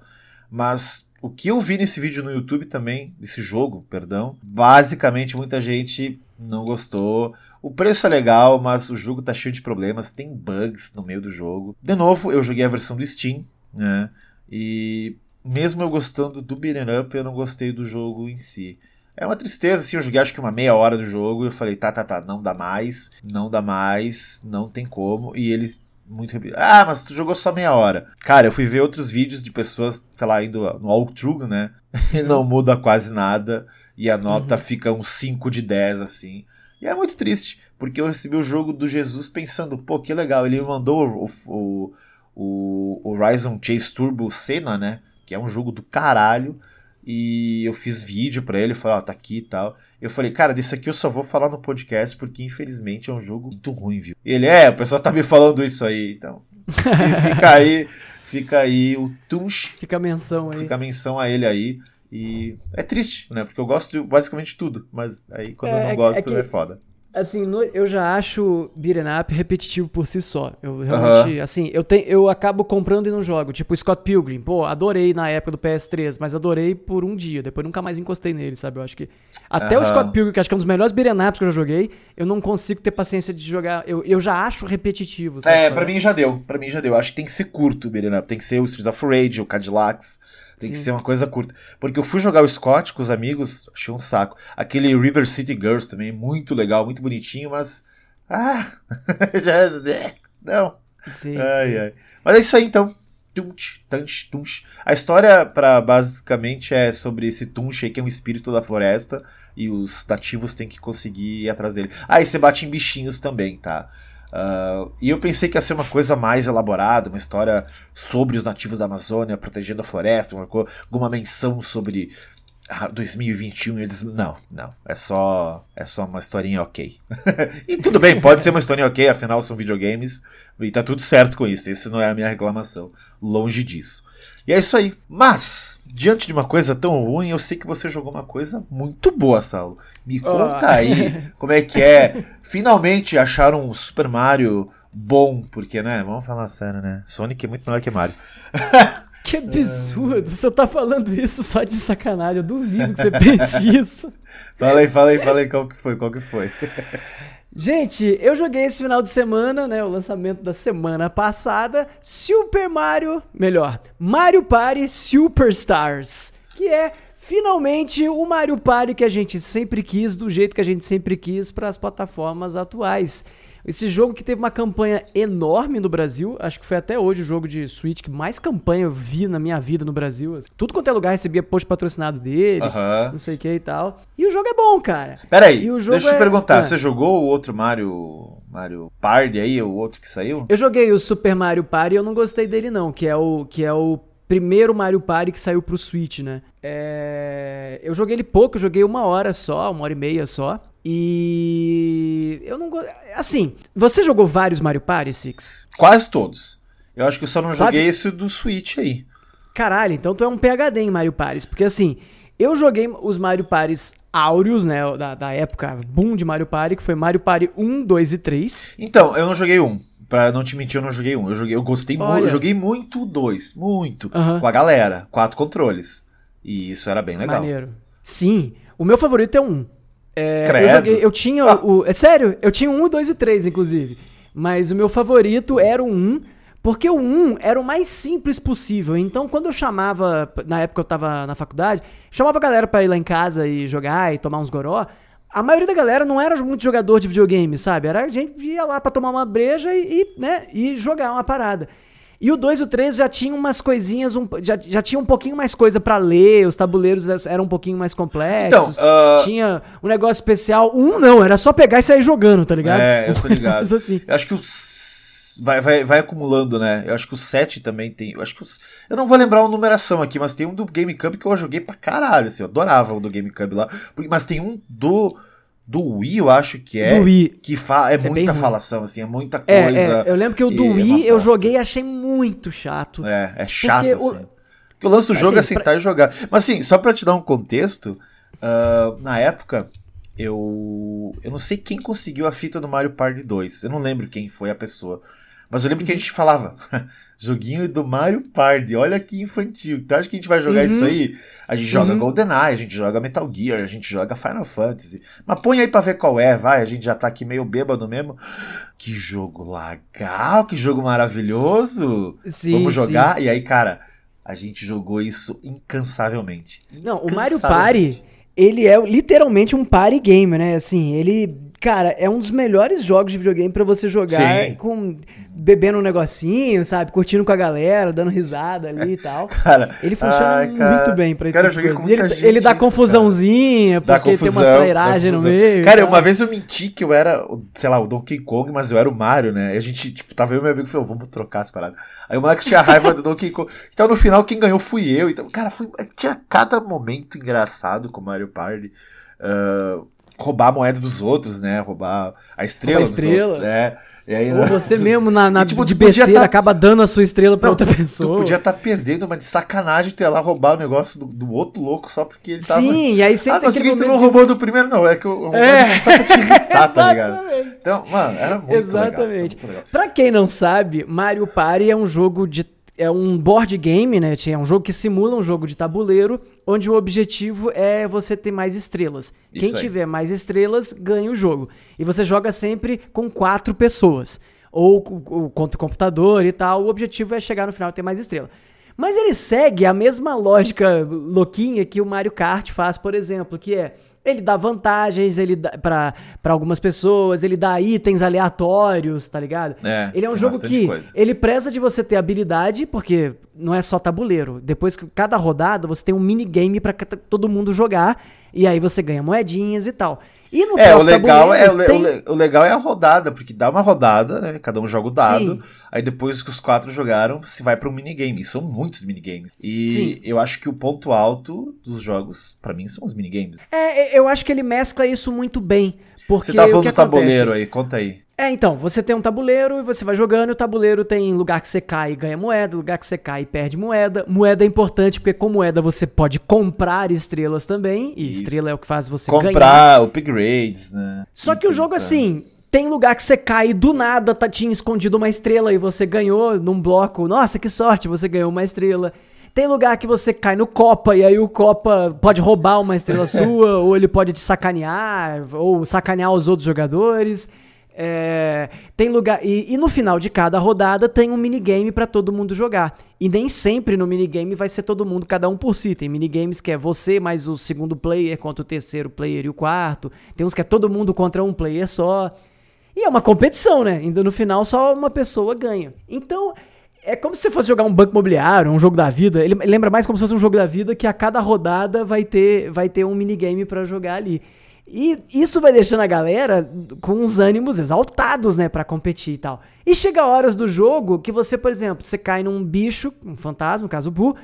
Mas o que eu vi nesse vídeo no YouTube também, desse jogo, perdão, basicamente muita gente não gostou. O preço é legal, mas o jogo tá cheio de problemas, tem bugs no meio do jogo. De novo, eu joguei a versão do Steam, né? E mesmo eu gostando do beat'em up, eu não gostei do jogo em si. É uma tristeza, assim, eu joguei acho que uma meia hora do jogo e eu falei, tá, tá, tá, não dá mais, não dá mais, não tem como. E eles muito Ah, mas tu jogou só meia hora. Cara, eu fui ver outros vídeos de pessoas, sei lá, indo no walkthrough, né? E não muda quase nada. E a nota Uhum. fica uns 5 de 10, assim. E é muito triste, porque eu recebi o jogo do Jesus pensando, pô, que legal. Ele me mandou o, o, o, Horizon Chase Turbo Senna, né? Que é um jogo do caralho. E eu fiz vídeo pra ele, falei, ó, tá aqui e tal. Eu falei, cara, desse aqui eu só vou falar no podcast, porque infelizmente é um jogo muito ruim, viu? Ele, é, o pessoal tá me falando isso aí, então. Fica aí, fica aí o Tunch, Fica a menção aí. fica a menção a ele aí. E é triste, né? Porque eu gosto de basicamente tudo, mas aí quando é, eu não gosto é, que, é foda. Assim, no, eu já acho beat'em up repetitivo por si só. Eu realmente, uh -huh. assim, eu, tenho, eu acabo comprando e não jogo. Tipo, Scott Pilgrim, pô, adorei na época do PS3, mas adorei por um dia. Depois nunca mais encostei nele, sabe? Eu acho que. Até uh -huh. o Scott Pilgrim, que acho que é um dos melhores beat'em ups que eu já joguei, eu não consigo ter paciência de jogar. Eu, eu já acho repetitivo. Sabe? É, pra mim já deu. Pra mim já deu. Acho que tem que ser curto o beat'em up. Tem que ser o Streets of Rage, o Cadillacs. Tem Sim. que ser uma coisa curta. Porque eu fui jogar o Scott com os amigos, achei um saco. Aquele River City Girls também, muito legal, muito bonitinho, mas. Ah! já. É, não. Sim, ai, sim. ai. Mas é isso aí então. Tunch, tunch, tunch. A história, para basicamente, é sobre esse Tunch aí, que é um espírito da floresta, e os nativos têm que conseguir ir atrás dele. Ah, e você bate em bichinhos também, tá? Uh, e eu pensei que ia ser uma coisa mais elaborada, uma história sobre os nativos da Amazônia protegendo a floresta, uma, alguma menção sobre 2021 ah, eles não, não, é só é só uma historinha ok. e tudo bem, pode ser uma historinha ok, afinal são videogames e tá tudo certo com isso. Isso não é a minha reclamação, longe disso. E é isso aí. Mas diante de uma coisa tão ruim, eu sei que você jogou uma coisa muito boa, Saulo. Me conta oh. aí como é que é. Finalmente acharam um Super Mario bom, porque, né? Vamos falar sério, né? Sonic é muito melhor que Mario. Que absurdo! Você tá falando isso só de sacanagem. Eu duvido que você pense isso. fala aí, fala aí, fala aí qual que foi, qual que foi. Gente, eu joguei esse final de semana, né? O lançamento da semana passada, Super Mario, melhor, Mario Party Superstars, que é finalmente o Mario Party que a gente sempre quis, do jeito que a gente sempre quis para as plataformas atuais. Esse jogo que teve uma campanha enorme no Brasil, acho que foi até hoje o jogo de Switch que mais campanha eu vi na minha vida no Brasil. Tudo quanto é lugar recebia post patrocinado dele, não sei o que e tal. E o jogo é bom, cara. Peraí, deixa eu te é... perguntar, é. você jogou o outro Mario, Mario Party aí, o outro que saiu? Eu joguei o Super Mario Party e eu não gostei dele não, que é o, que é o primeiro Mario Party que saiu pro Switch, né? É... Eu joguei ele pouco, eu joguei uma hora só, uma hora e meia só. E eu não assim, você jogou vários Mario Party, Six? Quase todos. Eu acho que eu só não joguei Quase... esse do Switch aí. Caralho, então tu é um PhD em Mario Party, porque assim, eu joguei os Mario Parties áureos, né, da, da época boom de Mario Party, que foi Mario Party 1, 2 e 3. Então, eu não joguei um. Pra não te mentir, eu não joguei um. Eu joguei, eu gostei muito, eu joguei muito dois, muito, com a galera, quatro controles. E isso era bem legal. Maneiro. Sim, o meu favorito é um. É, eu joguei, eu tinha ah. o. É sério, eu tinha um, dois e três, inclusive. Mas o meu favorito era o 1, porque o 1 era o mais simples possível. Então, quando eu chamava, na época eu tava na faculdade, chamava a galera para ir lá em casa e jogar e tomar uns goró. A maioria da galera não era muito jogador de videogame, sabe? Era a gente ia lá para tomar uma breja e, e, né, e jogar uma parada. E o 2 e o 3 já tinham umas coisinhas, um, já, já tinha um pouquinho mais coisa para ler, os tabuleiros eram um pouquinho mais complexos. Então, uh... Tinha um negócio especial. Um não, era só pegar e sair jogando, tá ligado? É, eu tô ligado. assim. Eu acho que o vai, vai, vai acumulando, né? Eu acho que o 7 também tem. Eu acho que os, eu não vou lembrar a numeração aqui, mas tem um do GameCube que eu joguei pra caralho, assim, eu adorava o do GameCube lá. Mas tem um do do Wii, eu acho que é. Do Wii. Que fa é, é muita falação, assim, é muita coisa. É, é. Eu lembro que o do é Wii eu joguei e achei muito chato. É, é chato, porque assim. O... Porque eu lanço o jogo assim, é sentar pra... e jogar. Mas assim, só pra te dar um contexto, uh, na época, eu. Eu não sei quem conseguiu a fita do Mario Party 2. Eu não lembro quem foi a pessoa. Mas eu lembro que a gente falava, joguinho do Mario Party, olha que infantil. Então acho que a gente vai jogar uhum. isso aí. A gente joga uhum. GoldenEye, a gente joga Metal Gear, a gente joga Final Fantasy. Mas põe aí pra ver qual é, vai. A gente já tá aqui meio bêbado mesmo. Que jogo legal, que jogo maravilhoso. Sim, Vamos jogar? Sim. E aí, cara, a gente jogou isso incansavelmente. Não, o Mario Party, ele é literalmente um party game, né? Assim, ele Cara, é um dos melhores jogos de videogame para você jogar Sim. com bebendo um negocinho, sabe? Curtindo com a galera, dando risada ali e tal. Cara, ele funciona ai, cara, muito bem pra isso. Cara, tipo eu joguei com ele, ele dá isso, confusãozinha, cara. porque confusão, tem umas trairagens no meio. Cara, uma vez eu menti que eu era, sei lá, o Donkey Kong, mas eu era o Mario, né? E a gente, tipo, tava eu e meu amigo falou, vamos trocar as paradas. Aí o moleque tinha raiva do Donkey Kong. Então no final quem ganhou fui eu. Então, cara, foi, tinha cada momento engraçado com o Mario Party. Uh, roubar a moeda dos outros, né? Roubar a estrela, roubar a estrela. outros. É. Aí, Ou você mesmo, na, na E, tipo, de tu besteira, tá- acaba dando a sua estrela pra Não, outra Tu pessoa. podia estar perdendo, mas de sacanagem tu ia lá roubar o negócio do, do outro louco só porque ele tava. Sim, e aí ah, sempre mas tem por que tu não de- roubou do primeiro? Não, é que eu roubei É. só pra te irritar, tá ligado? Exatamente. Então, mano, era muito Exatamente. legal. muito legal. Pra quem não sabe, Mario Party é um jogo de. É um board game, né? É um jogo que simula um jogo de tabuleiro, onde o objetivo é você ter mais estrelas. Isso Quem aí. tiver mais estrelas ganha o jogo. E você joga sempre com quatro pessoas. Ou co- contra o computador e tal. O objetivo é chegar no final e ter mais estrela. Mas ele segue a mesma lógica louquinha que o Mario Kart faz, por exemplo, que é ele dá vantagens ele dá pra pra algumas pessoas, ele dá itens aleatórios, tá ligado? É, ele é um jogo que coisa. ele preza de você ter habilidade, porque não é só tabuleiro. Depois que cada rodada você tem um minigame pra ca- todo mundo jogar, e aí você ganha moedinhas e tal. E no É, o legal é, tem- o le- o legal é a rodada, porque dá uma rodada, né? Cada um joga o dado. Sim. Aí depois que os quatro jogaram, se vai para um minigame. E são muitos minigames. E Sim. eu acho que o ponto alto dos jogos, pra mim, são os minigames. É, eu acho que ele mescla isso muito bem. Porque Você tá o falando do tabuleiro acontece? aí, conta aí. É, então, você tem um tabuleiro e você vai jogando, e o tabuleiro tem lugar que você cai e ganha moeda, lugar que você cai e perde moeda. Moeda é importante porque com moeda você pode comprar estrelas também, e Isso. estrela é o que faz você ganhar. Comprar upgrades, né? Só que o jogo, assim, tem lugar que você cai e do nada tá, tinha escondido uma estrela e você ganhou num bloco. Nossa, que sorte, você ganhou uma estrela. Tem lugar que você cai no Copa e aí o Copa pode roubar uma estrela sua, ou ele pode te sacanear, ou sacanear os outros jogadores. É, tem lugar. E, e no final de cada rodada tem um minigame pra todo mundo jogar. E nem sempre no minigame vai ser todo mundo, cada um por si. Tem minigames que é você mais o segundo player contra o terceiro player e o quarto. Tem uns que é todo mundo contra um player só. E é uma competição, né? Ainda no final só uma pessoa ganha. Então, é como se você fosse jogar um banco imobiliário, um jogo da vida. Ele lembra mais como se fosse um jogo da vida que a cada rodada vai ter, vai ter um minigame pra jogar ali. E isso vai deixando a galera com os ânimos exaltados, né, Pra competir e tal. E chega horas do jogo que você, por exemplo, você cai num bicho, um fantasma, no caso o Boo,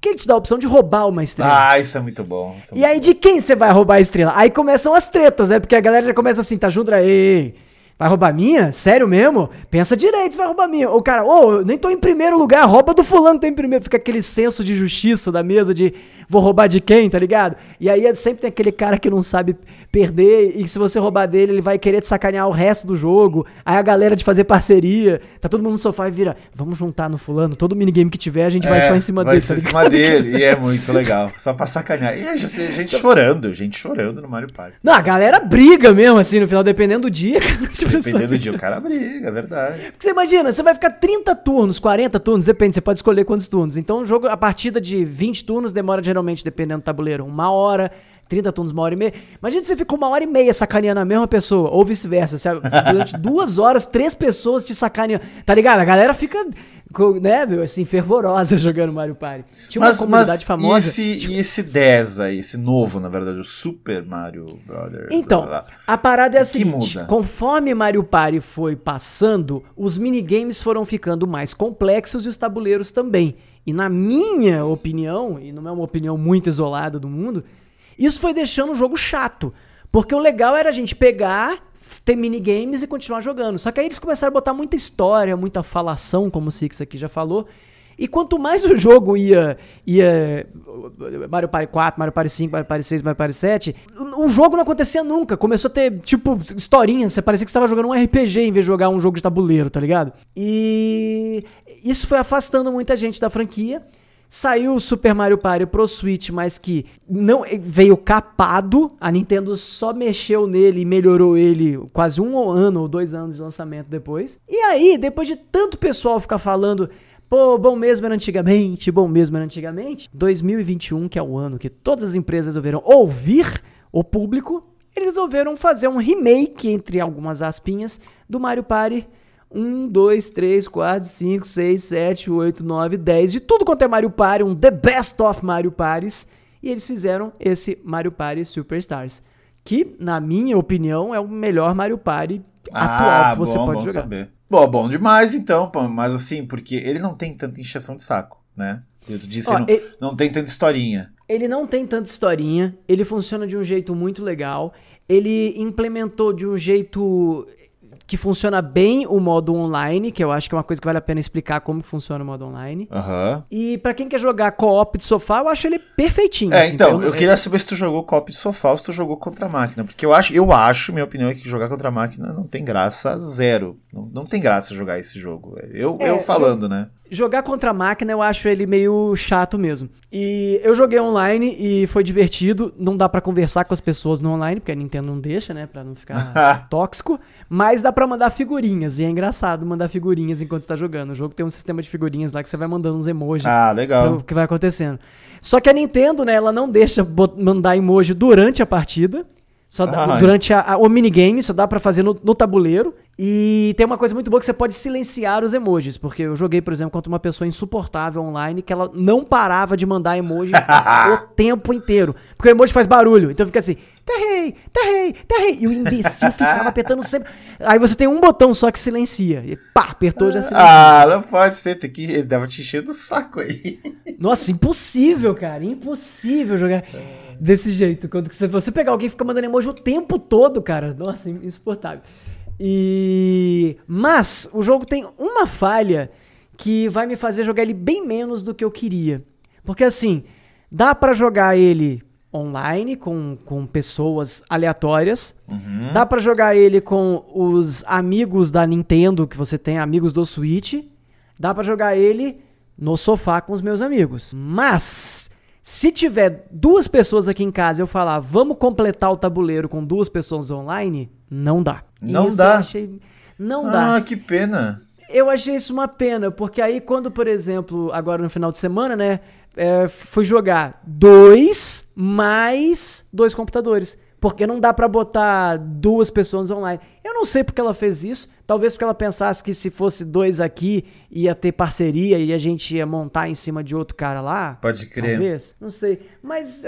que ele te dá a opção de roubar uma estrela. Ah, isso é muito bom. é E muito aí, de quem você vai roubar a estrela? Aí começam as tretas, né? Porque a galera já começa assim, tá Jundra, ei, vai roubar a minha? Sério mesmo? Pensa direito, vai roubar minha. O cara, ô, eu nem tô em primeiro lugar, rouba do fulano que tá em primeiro. Fica aquele senso de justiça da mesa de vou roubar de quem, tá ligado? E aí é- sempre tem aquele cara que não sabe perder e se você roubar dele, ele vai querer te sacanear o resto do jogo. Aí a galera de fazer parceria, tá todo mundo no sofá e vira, vamos juntar no fulano, todo minigame que tiver, a gente vai É, só em cima vai dele. ser tá em cima dele, e é muito legal. Só pra sacanear. E sei, gente chorando, gente chorando no Mario Party. Não, a galera briga mesmo, assim, no final, dependendo do dia. Dependendo do dia, o cara briga, é verdade. Porque você imagina, você vai ficar 30 turnos, 40 turnos, depende, você pode escolher quantos turnos. Então o jogo, a partida de 20 turnos demora geralmente, dependendo do tabuleiro, uma hora, 30 turnos, uma hora e meia. Imagina se você ficou uma hora e meia sacaneando a mesma pessoa, ou vice-versa. Durante duas horas, três pessoas te sacaneando. Tá ligado? A galera fica, né, meu, assim, fervorosa jogando Mario Party. Tinha uma Mas, comunidade mas famosa. e, esse, e esse 10 aí, esse novo, na verdade, o Super Mario Brothers? Então, blá, blá, a parada é a seguinte: conforme Mario Party foi passando, os minigames foram ficando mais complexos e os tabuleiros também. E na minha opinião, e não é uma opinião muito isolada do mundo, isso foi deixando o jogo chato. Porque o legal era a gente pegar, ter minigames e continuar jogando. Só que aí eles começaram a botar muita história, muita falação, como o Six aqui já falou. E quanto mais o jogo ia, ia Mario Party 4, Mario Party 5, Mario Party 6, Mario Party 7, o jogo não acontecia nunca. Começou a ter, tipo, historinhas. Você parecia que estava jogando um RPG em vez de jogar um jogo de tabuleiro, tá ligado? E isso foi afastando muita gente da franquia. Saiu o Super Mario Party pro Switch, mas que não veio capado. A Nintendo só mexeu nele e melhorou ele quase um ano ou dois anos de lançamento depois. E aí, depois de tanto pessoal ficar falando, pô, bom mesmo era antigamente, bom mesmo era antigamente, 2021, que é o ano que todas as empresas resolveram ouvir o público, eles resolveram fazer um remake, entre algumas aspinhas, do Mario Party 1, 2, 3, 4, 5, 6, 7, 8, 9, 10, de tudo quanto é Mario Party, um The Best of Mario Parties, e eles fizeram esse Mario Party Superstars, que, na minha opinião, é o melhor Mario Party atual que você Ah, bom, pode bom jogar. Saber. Bom, bom demais então, mas assim, porque ele não tem tanta encheção de saco, né? Eu disse, Ó, não, ele- não tem tanta historinha. Ele não tem tanta historinha, ele funciona de um jeito muito legal. Ele implementou de um jeito que funciona bem o modo online, que eu acho que é uma coisa que vale a pena explicar como funciona o modo online. Aham. E pra quem quer jogar co-op de sofá, eu acho ele perfeitinho. É, assim, então, eu- eu queria saber se tu jogou copo de sofá ou se tu jogou contra a máquina. Porque eu acho, eu acho, minha opinião é que jogar contra a máquina não tem graça zero. Não, não tem graça jogar esse jogo. Eu, É, eu falando, né? Jogar contra a máquina eu acho ele meio chato mesmo. E eu joguei online e foi divertido. Não dá pra conversar com as pessoas no online, porque a Nintendo não deixa, né? Pra não ficar tóxico. Mas dá pra mandar figurinhas. E é engraçado mandar figurinhas enquanto você tá jogando. O jogo tem um sistema de figurinhas lá que você vai mandando uns emojis. Ah, legal. o que vai acontecendo. Só que a Nintendo, né, ela não deixa mandar emoji durante a partida. Só dá- Ah, durante a- a- o minigame, só dá pra fazer no, no tabuleiro. E tem uma coisa muito boa que você pode silenciar os emojis. Porque eu joguei, por exemplo, contra uma pessoa insuportável online que ela não parava de mandar emoji o tempo inteiro. Porque o emoji faz barulho. Então fica assim, terrei, terrei, terrei. E o imbecil ficava apertando sempre. Aí você tem um botão só que silencia. E pá, apertou já silencia. Ah, não pode ser, tem que. Ele tava te enchendo o saco aí. Nossa, impossível, cara. Impossível jogar desse jeito. Quando você, você pegar alguém e fica mandando emoji o tempo todo, cara. Nossa, insuportável. E. Mas o jogo tem uma falha que vai me fazer jogar ele bem menos do que eu queria. Porque assim, dá pra jogar ele online com, com pessoas aleatórias. Dá pra jogar ele com os amigos da Nintendo que você tem, amigos do Switch. Dá pra jogar ele no sofá com os meus amigos. Mas se tiver duas pessoas aqui em casa e eu falar, vamos completar o tabuleiro com duas pessoas online, não dá. Não Isso dá? Eu achei... Não dá. Ah, que pena. Eu achei isso uma pena, porque aí quando, por exemplo, agora no final de semana, né, é, fui jogar dois mais dois computadores. Porque não dá pra botar duas pessoas online. Eu não sei porque ela fez isso. Talvez porque ela pensasse que se fosse dois aqui, ia ter parceria e a gente ia montar em cima de outro cara lá. Pode crer. Talvez, não sei. Mas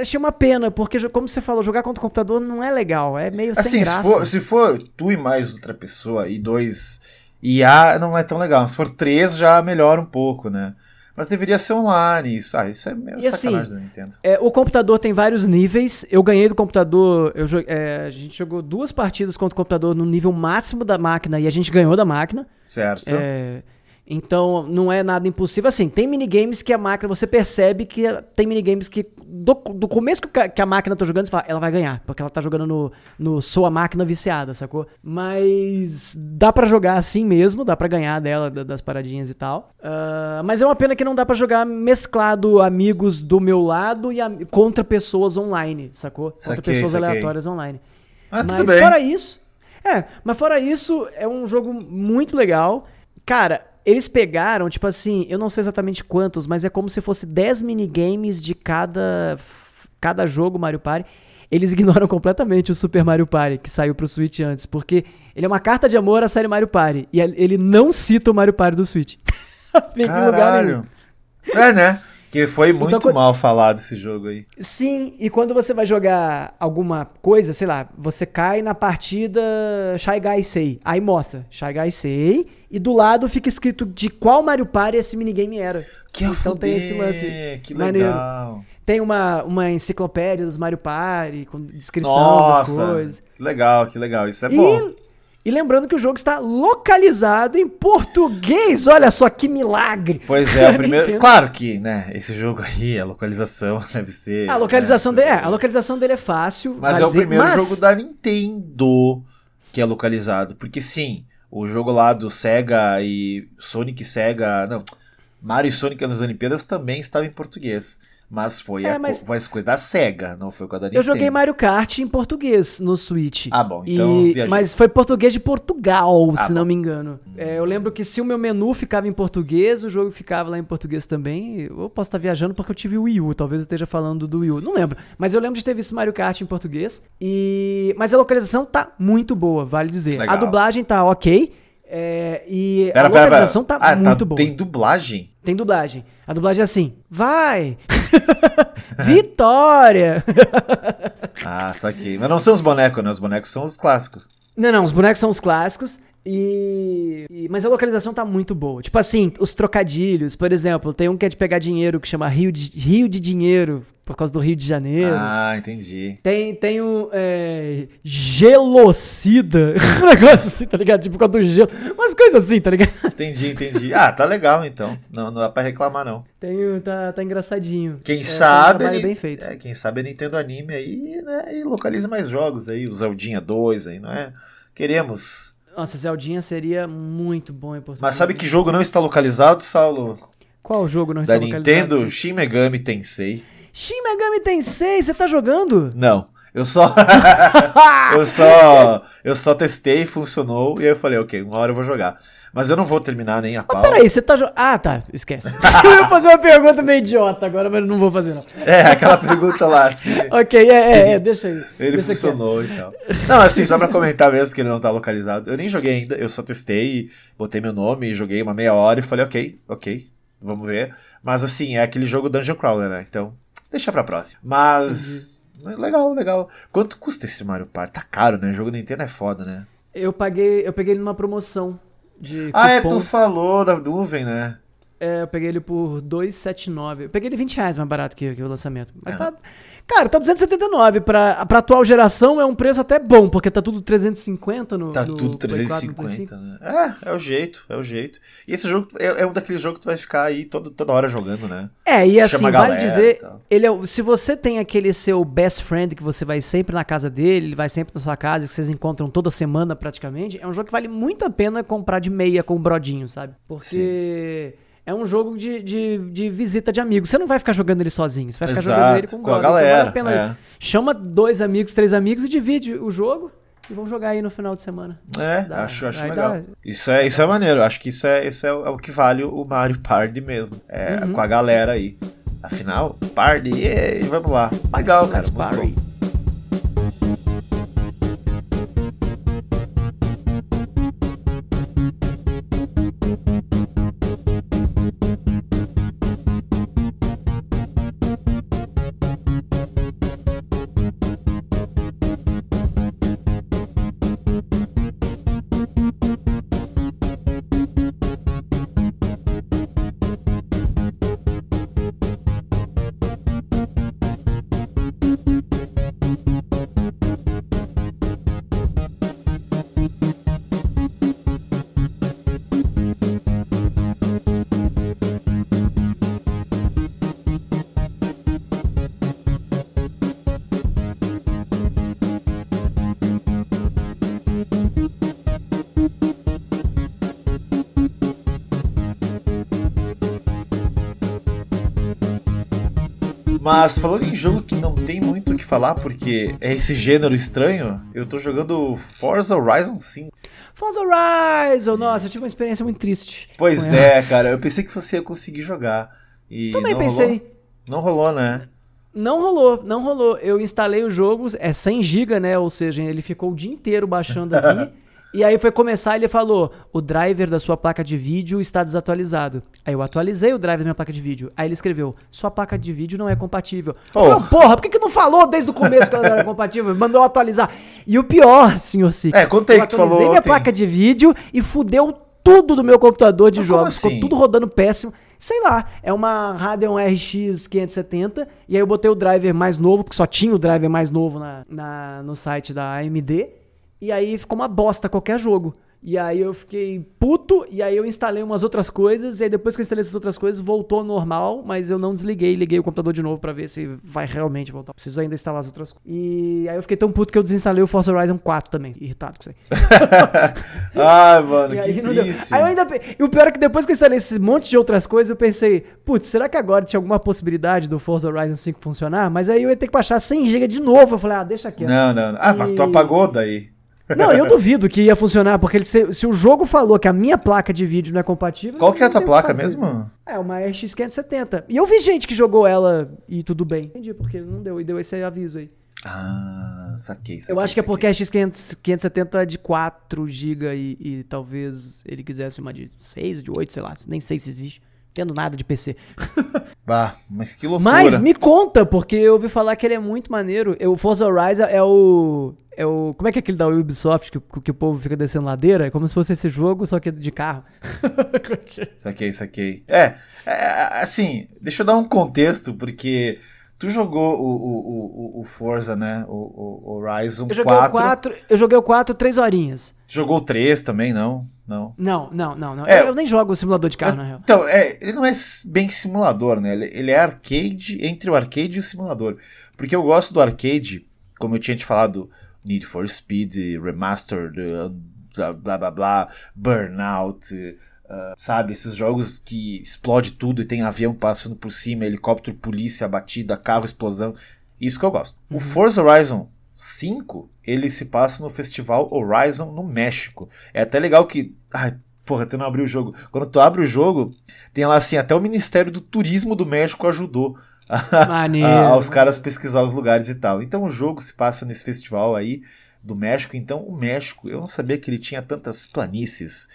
achei uma pena, porque, como você falou, jogar contra o computador não é legal. É meio sem Assim, se graça. for, se for tu e mais outra pessoa e dois IA, não é tão legal. Se for três, já melhora um pouco, né? Mas deveria ser online. Isso, ah, isso é meio E assim, sacanagem da Nintendo. É, o computador tem vários níveis. Eu ganhei do computador. Eu, é, a gente jogou duas partidas contra o computador no nível máximo da máquina e a gente ganhou da máquina. Certo. É, então não é nada impossível. Assim, tem minigames que a máquina. Você percebe que tem minigames que. Do, do começo que, a máquina tá jogando, você fala, ela vai ganhar. Porque ela tá jogando no, no Sou a máquina viciada, sacou? Mas dá pra jogar assim mesmo, dá pra ganhar dela, da- das paradinhas e tal. Ah, mas é uma pena que não dá pra jogar mesclado amigos do meu lado e am- contra pessoas online, sacou? Contra Saquei, pessoas saquei. aleatórias online. Ah, mas fora isso. É, mas fora isso, é um jogo muito legal. Cara, eles pegaram, tipo assim, eu não sei exatamente quantos, mas é como se fosse 10 minigames de cada, cada jogo Mario Party. Eles ignoram completamente o Super Mario Party, que saiu pro Switch antes, porque ele é uma carta de amor à série Mario Party. E ele não cita o Mario Party do Switch. Caralho. É, né? Que foi muito Então, mal falado esse jogo aí. Sim, e quando você vai jogar alguma coisa, sei lá, você cai na partida Shy Guy Sei. Aí mostra Shy Guy Sei e do lado fica escrito de qual Mario Party esse minigame era. Que então tem esse lance. Que maneiro. legal. Tem uma, uma enciclopédia dos Mario Party com descrição Nossa, das coisas. que legal, que legal. Isso é bom. E, lembrando que o jogo está localizado em português. Olha só que milagre. Pois é, o primeiro. Claro que, né, esse jogo aí, a localização deve ser. A localização, né, dele, é, a localização dele é fácil. Mas é o dizer, primeiro mas- jogo da Nintendo que é localizado. Porque sim, o jogo lá do Sega e Sonic Sega. Não, Mario e Sonic nas Olimpíadas também estava em português. Mas foi, É, a, mas- foi coisas da Sega, não foi com a da Nintendo. Eu joguei Mario Kart em português no Switch. Ah, bom, então E- mas foi português de Portugal, Ah, se não bom. me engano. É, eu lembro que se o meu menu ficava em português, o jogo ficava lá em português também. Eu posso estar viajando porque eu tive o Wii U, talvez eu esteja falando do Wii U. Não lembro. Mas eu lembro de ter visto Mario Kart em português. E... Mas a localização tá muito boa, vale dizer. Legal. A dublagem tá ok. é, e Pera, a pera, pera. localização tá Ah, muito boa. Tem dublagem? Tem dublagem. A dublagem é assim: vai! Vitória! Ah, saquei. Mas não são os bonecos, né? Os bonecos são os clássicos. Não, não, os bonecos são os clássicos. E, e- Mas a localização tá muito boa. Tipo assim, os trocadilhos, por exemplo, tem um que é de pegar dinheiro que chama Rio de, Rio de Dinheiro. Por causa do Rio de Janeiro. Ah, entendi. Tem, tem o é, gelocida, um negócio assim, tá ligado? Tipo, por causa do gelo, umas coisas assim, tá ligado? Entendi, entendi. Ah, tá legal então. Não, não dá pra reclamar, não. Tem, tá, tá engraçadinho. Quem É, sabe. Um ele- bem feito. É, quem sabe a Nintendo Anime aí, né? E localiza mais jogos aí, o Zeldinha 2 aí, não é? Queremos. Nossa, Zeldinha seria muito bom em português. Mas sabe que jogo não está localizado, Saulo? Qual jogo não Da está localizado? Nintendo, Shin Megami Tensei. Shin Megami Tensei, você tá jogando? Não. Eu só. eu só. Eu só testei, funcionou, e aí eu falei, ok, uma hora eu vou jogar. Mas eu não vou terminar nem a pau. Peraí, você tá jogando. Ah, tá, esquece. eu ia fazer uma pergunta meio idiota agora, mas não vou fazer, não. É, aquela pergunta lá, assim. Ok, é, é, Sim. é, deixa aí. Ele deixa funcionou e tal. Não, assim, só pra comentar mesmo que ele não tá localizado. Eu nem joguei ainda, eu só testei, botei meu nome, joguei uma meia hora e falei, ok, ok, vamos ver. Mas assim, é aquele jogo Dungeon Crawler, né? Então, deixa pra próxima. Mas. Legal, legal. Quanto custa esse Mario Party? Tá caro, né? O jogo Nintendo é foda, né? Eu paguei, eu peguei ele numa promoção de Ah, é, tu falou da nuvem, né? É, eu peguei ele por 2,79. Eu peguei ele 20 reais mais barato que, que o lançamento. Mas É. tá. Cara, tá 279. Pra, pra atual geração é um preço até bom, porque tá tudo 350 no. Tá no tudo Play 4, no 350, né? É, é o jeito, é o jeito. E esse jogo é, é um daqueles jogos que tu vai ficar aí todo, toda hora jogando, né? É, e assim, Chama vale dizer, ele é, se você tem aquele seu best friend que você vai sempre na casa dele, ele vai sempre na sua casa, que vocês encontram toda semana praticamente, é um jogo que vale muito a pena comprar de meia com o brodinho, sabe? Porque é um jogo de, de, de visita de amigos. Você não vai ficar jogando ele sozinho, você vai ficar jogando ele com, com a brother. Então galera. vale a pena. é. Chama dois amigos, três amigos e divide o jogo e vão jogar aí no final de semana. É, Dá. acho, acho legal. dá. Isso é, isso é maneiro. Acho que isso é, isso é, o, é o que vale o Mario Party mesmo. É, Uhum. com a galera aí. Afinal, Party, e vamos lá. Legal, cara. Let's Muito party. bom. Mas falando em jogo que não tem muito o que falar, porque é esse gênero estranho, eu tô jogando Forza Horizon 5. Forza Horizon! Nossa, eu tive uma experiência muito triste. Pois é, cara, eu pensei que você ia conseguir jogar. E Também não pensei. Rolou. Não rolou, né? Não rolou, não rolou. Eu instalei o jogo, é 100 GB, né? Ou seja, ele ficou o dia inteiro baixando aqui. E aí foi começar, ele falou: "O driver da sua placa de vídeo está desatualizado". Aí eu atualizei o driver da minha placa de vídeo. Aí ele escreveu: "Sua placa de vídeo não é compatível". Eu Oh. falei, porra, por que, que não falou desde o começo que ela não era compatível? Mandou atualizar. E o pior, senhor Six. É, conta aí eu que tu atualizei falou minha ontem. placa de vídeo e fudeu tudo do meu computador de Mas jogos. Ficou assim? tudo rodando péssimo. Sei lá, é uma Radeon RX 570 e aí eu botei o driver mais novo, porque só tinha o driver mais novo na, na- no site da AMD, e aí ficou uma bosta qualquer jogo. E aí eu fiquei puto, e aí eu instalei umas outras coisas, e aí depois que eu instalei essas outras coisas, voltou ao normal, mas eu não desliguei, liguei o computador de novo pra ver se vai realmente voltar. Preciso ainda instalar as outras coisas. E aí eu fiquei tão puto que eu desinstalei o Forza Horizon 4 também, irritado com isso aí. Ai, mano, E que aí deu. triste. Aí eu ainda. E o pior é que depois que eu instalei esse monte de outras coisas, eu pensei, putz, será que agora tinha alguma possibilidade do Forza Horizon 5 funcionar? Mas aí eu ia ter que baixar 100 GB de novo. Eu falei, ah, deixa quieto. Não, não, não. Ah, mas tu E- apagou daí. Não, eu duvido que ia funcionar, porque ele- se, se o jogo falou que a minha placa de vídeo não é compatível. Qual que é a tua placa mesmo? É, uma RX 570. E eu vi gente que jogou ela e tudo bem. Entendi, porque não deu, e deu esse aviso aí. Ah, saquei, saquei. Eu acho que é porque a RX 500 570 é de 4 GB e, e talvez ele quisesse uma de 6, de 8, sei lá, nem sei se existe. Tendo nada de PC. Bah, mas que loucura. Mas me conta, porque eu ouvi falar que ele é muito maneiro. O Forza Horizon é o. É o. Como é que é aquele da Ubisoft que, que o povo fica descendo ladeira? É como se fosse esse jogo, só que de carro. Saquei, saquei. É, é, assim, deixa eu dar um contexto, porque Tu jogou o, o, o, o Forza, né? O, o Horizon eu joguei 4. O 4. Eu joguei o 4 três horinhas. Jogou o 3 também, não? Não. Não, não, não. não. É, eu, eu, nem jogo o simulador de carro, é, na real. Então, é, ele não é bem simulador, né? Ele, ele, é arcade entre o arcade e o simulador. Porque eu gosto do arcade, como eu tinha te falado, Need for Speed, Remastered, blá blá blá, blá Burnout. Uh, sabe, esses jogos que explode tudo e tem avião passando por cima, helicóptero, polícia, batida, carro, explosão. Isso que eu gosto. Uhum. O Forza Horizon 5, ele se passa no festival Horizon no México. É até legal que. Ai, porra, tu não abriu o jogo. Quando tu abre o jogo, tem lá assim, até o Ministério do Turismo do México ajudou. A, aos caras pesquisar os lugares e tal. Então o jogo se passa nesse festival aí do México. Então o México, eu não sabia que ele tinha tantas planícies,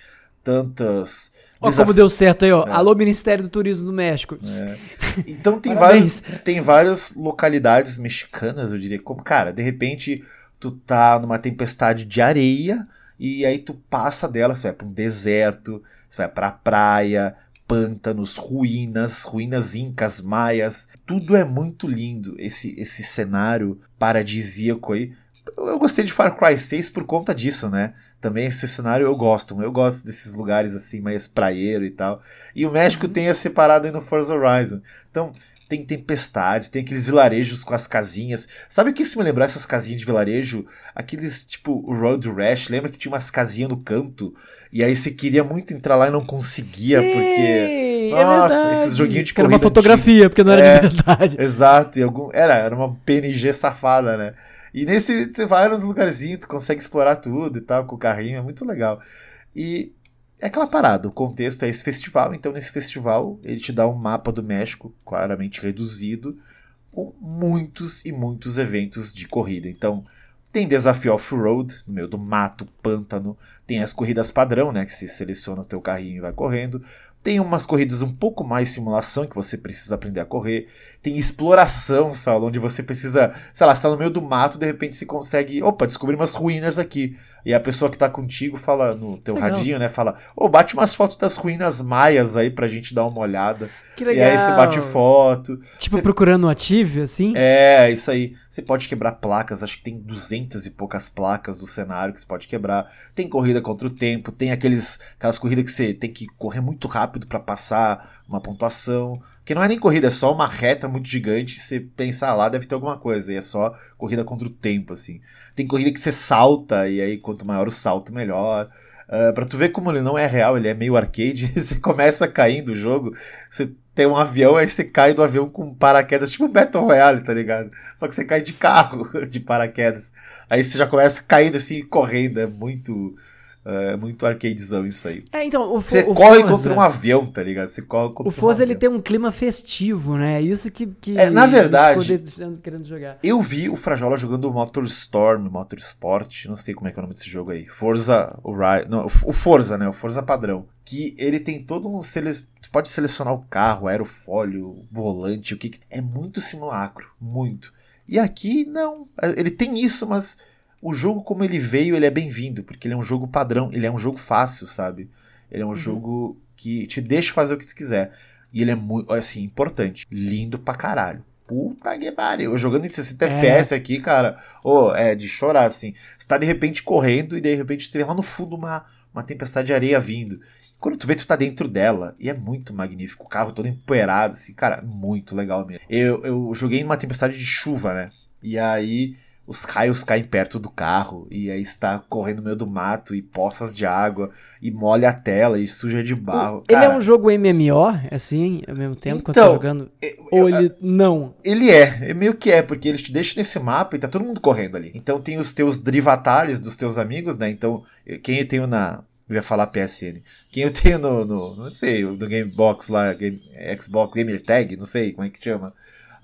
tantas. Ó, como deu certo aí, ó. É. Alô, Ministério do Turismo do México. É. Então tem, vários, tem várias localidades mexicanas, eu diria. Como, cara, de repente tu tá numa tempestade de areia e aí tu passa dela, você vai pra um deserto, você vai pra praia, pântanos, ruínas, ruínas incas, maias. Tudo é muito lindo, esse, esse cenário paradisíaco aí. Eu gostei de Far Cry 6 por conta disso, né? Também esse cenário eu gosto. Eu gosto desses lugares assim, mais praieiro e tal. E o México uhum. tem a separado aí no Forza Horizon. Então, tem tempestade, tem aqueles vilarejos com as casinhas. Sabe o que isso me lembrar essas casinhas de vilarejo? Aqueles tipo o Road Rash, lembra que tinha umas casinhas no canto? E aí você queria muito entrar lá e não conseguia, Sim, porque. É nossa, esses joguinhos de que Era uma fotografia, antigo. porque não era é, de verdade. Exato, e algum, era, era uma PNG safada, né? E nesse, você vai nos lugarzinhos, tu consegue explorar tudo e tal, com o carrinho, é muito legal. E é aquela parada, o contexto é esse festival, então nesse festival ele te dá um mapa do México, claramente reduzido, com muitos e muitos eventos de corrida. Então, tem desafio off-road, no meio do mato, pântano, tem as corridas padrão, né, que você seleciona o teu carrinho e vai correndo. Tem umas corridas um pouco mais simulação, que você precisa aprender a correr. Tem exploração, Saulo, onde você precisa, sei lá, está no meio do mato, de repente você consegue, opa, descobrir umas ruínas aqui. E a pessoa que está contigo fala no teu legal. radinho, né, fala, ô, oh, bate umas fotos das ruínas maias aí pra gente dar uma olhada. Que legal. E aí você bate foto. Tipo você... procurando um ative, assim? É, isso aí. Você pode quebrar placas, acho que tem duzentas e poucas placas do cenário que você pode quebrar. Tem corrida contra o tempo, tem aqueles, aquelas corridas que você tem que correr muito rápido para passar uma pontuação. Que não é nem corrida, é só uma reta muito gigante. Você pensar ah, lá, deve ter alguma coisa. E é só corrida contra o tempo, assim. Tem corrida que você salta, e aí quanto maior o salto, melhor. Uh, pra tu ver como ele não é real, ele é meio arcade. você começa caindo o jogo, você tem um avião, aí você cai do avião com paraquedas, tipo Battle Royale, tá ligado? Só que você cai de carro, de paraquedas. Aí você já começa caindo assim, correndo. É muito é muito arcadezão isso aí. É, então, o, Você o corre Forza, contra um avião, tá ligado? Você corre contra O Forza, um ele tem um clima festivo, né? É isso que... que é, na verdade, querendo jogar. eu vi o Frajola jogando Motorstorm, Motorsport, não sei como é que é o nome desse jogo aí. Forza, o, não, o Forza, né? O Forza padrão. Que ele tem todo um... Sele... Você pode selecionar o carro, aerofólio, o volante, o que... É muito simulacro, muito. E aqui, não. Ele tem isso, mas o jogo como ele veio, ele é bem-vindo, porque ele é um jogo padrão, ele é um jogo fácil, sabe? Ele é um uhum. jogo que te deixa fazer o que tu quiser. E ele é muito, assim, importante. Lindo pra caralho. Puta que pariu. Eu jogando em 60 é. FPS aqui, cara, oh, é de chorar, assim. Você tá de repente correndo e de repente você vê lá no fundo uma, uma tempestade de areia vindo. Quando tu vê, tu tá dentro dela. E é muito magnífico. O carro todo empoeirado, assim, cara, muito legal mesmo. Eu, eu joguei numa tempestade de chuva, né? E aí os raios caem perto do carro e aí está correndo no meio do mato e poças de água e molha a tela e suja de barro. Ele é um jogo MMO, assim, ao mesmo tempo, então, quando você tá jogando? Eu, Ou ele não? Ele é, é, meio que é, porque ele te deixa nesse mapa e tá todo mundo correndo ali. Então tem os teus drivatalhos dos teus amigos, né? Então, quem eu tenho na... Eu ia falar PSN. Quem eu tenho no, no não sei, no Gamebox lá, Game, Xbox Gamer Tag, não sei como é que chama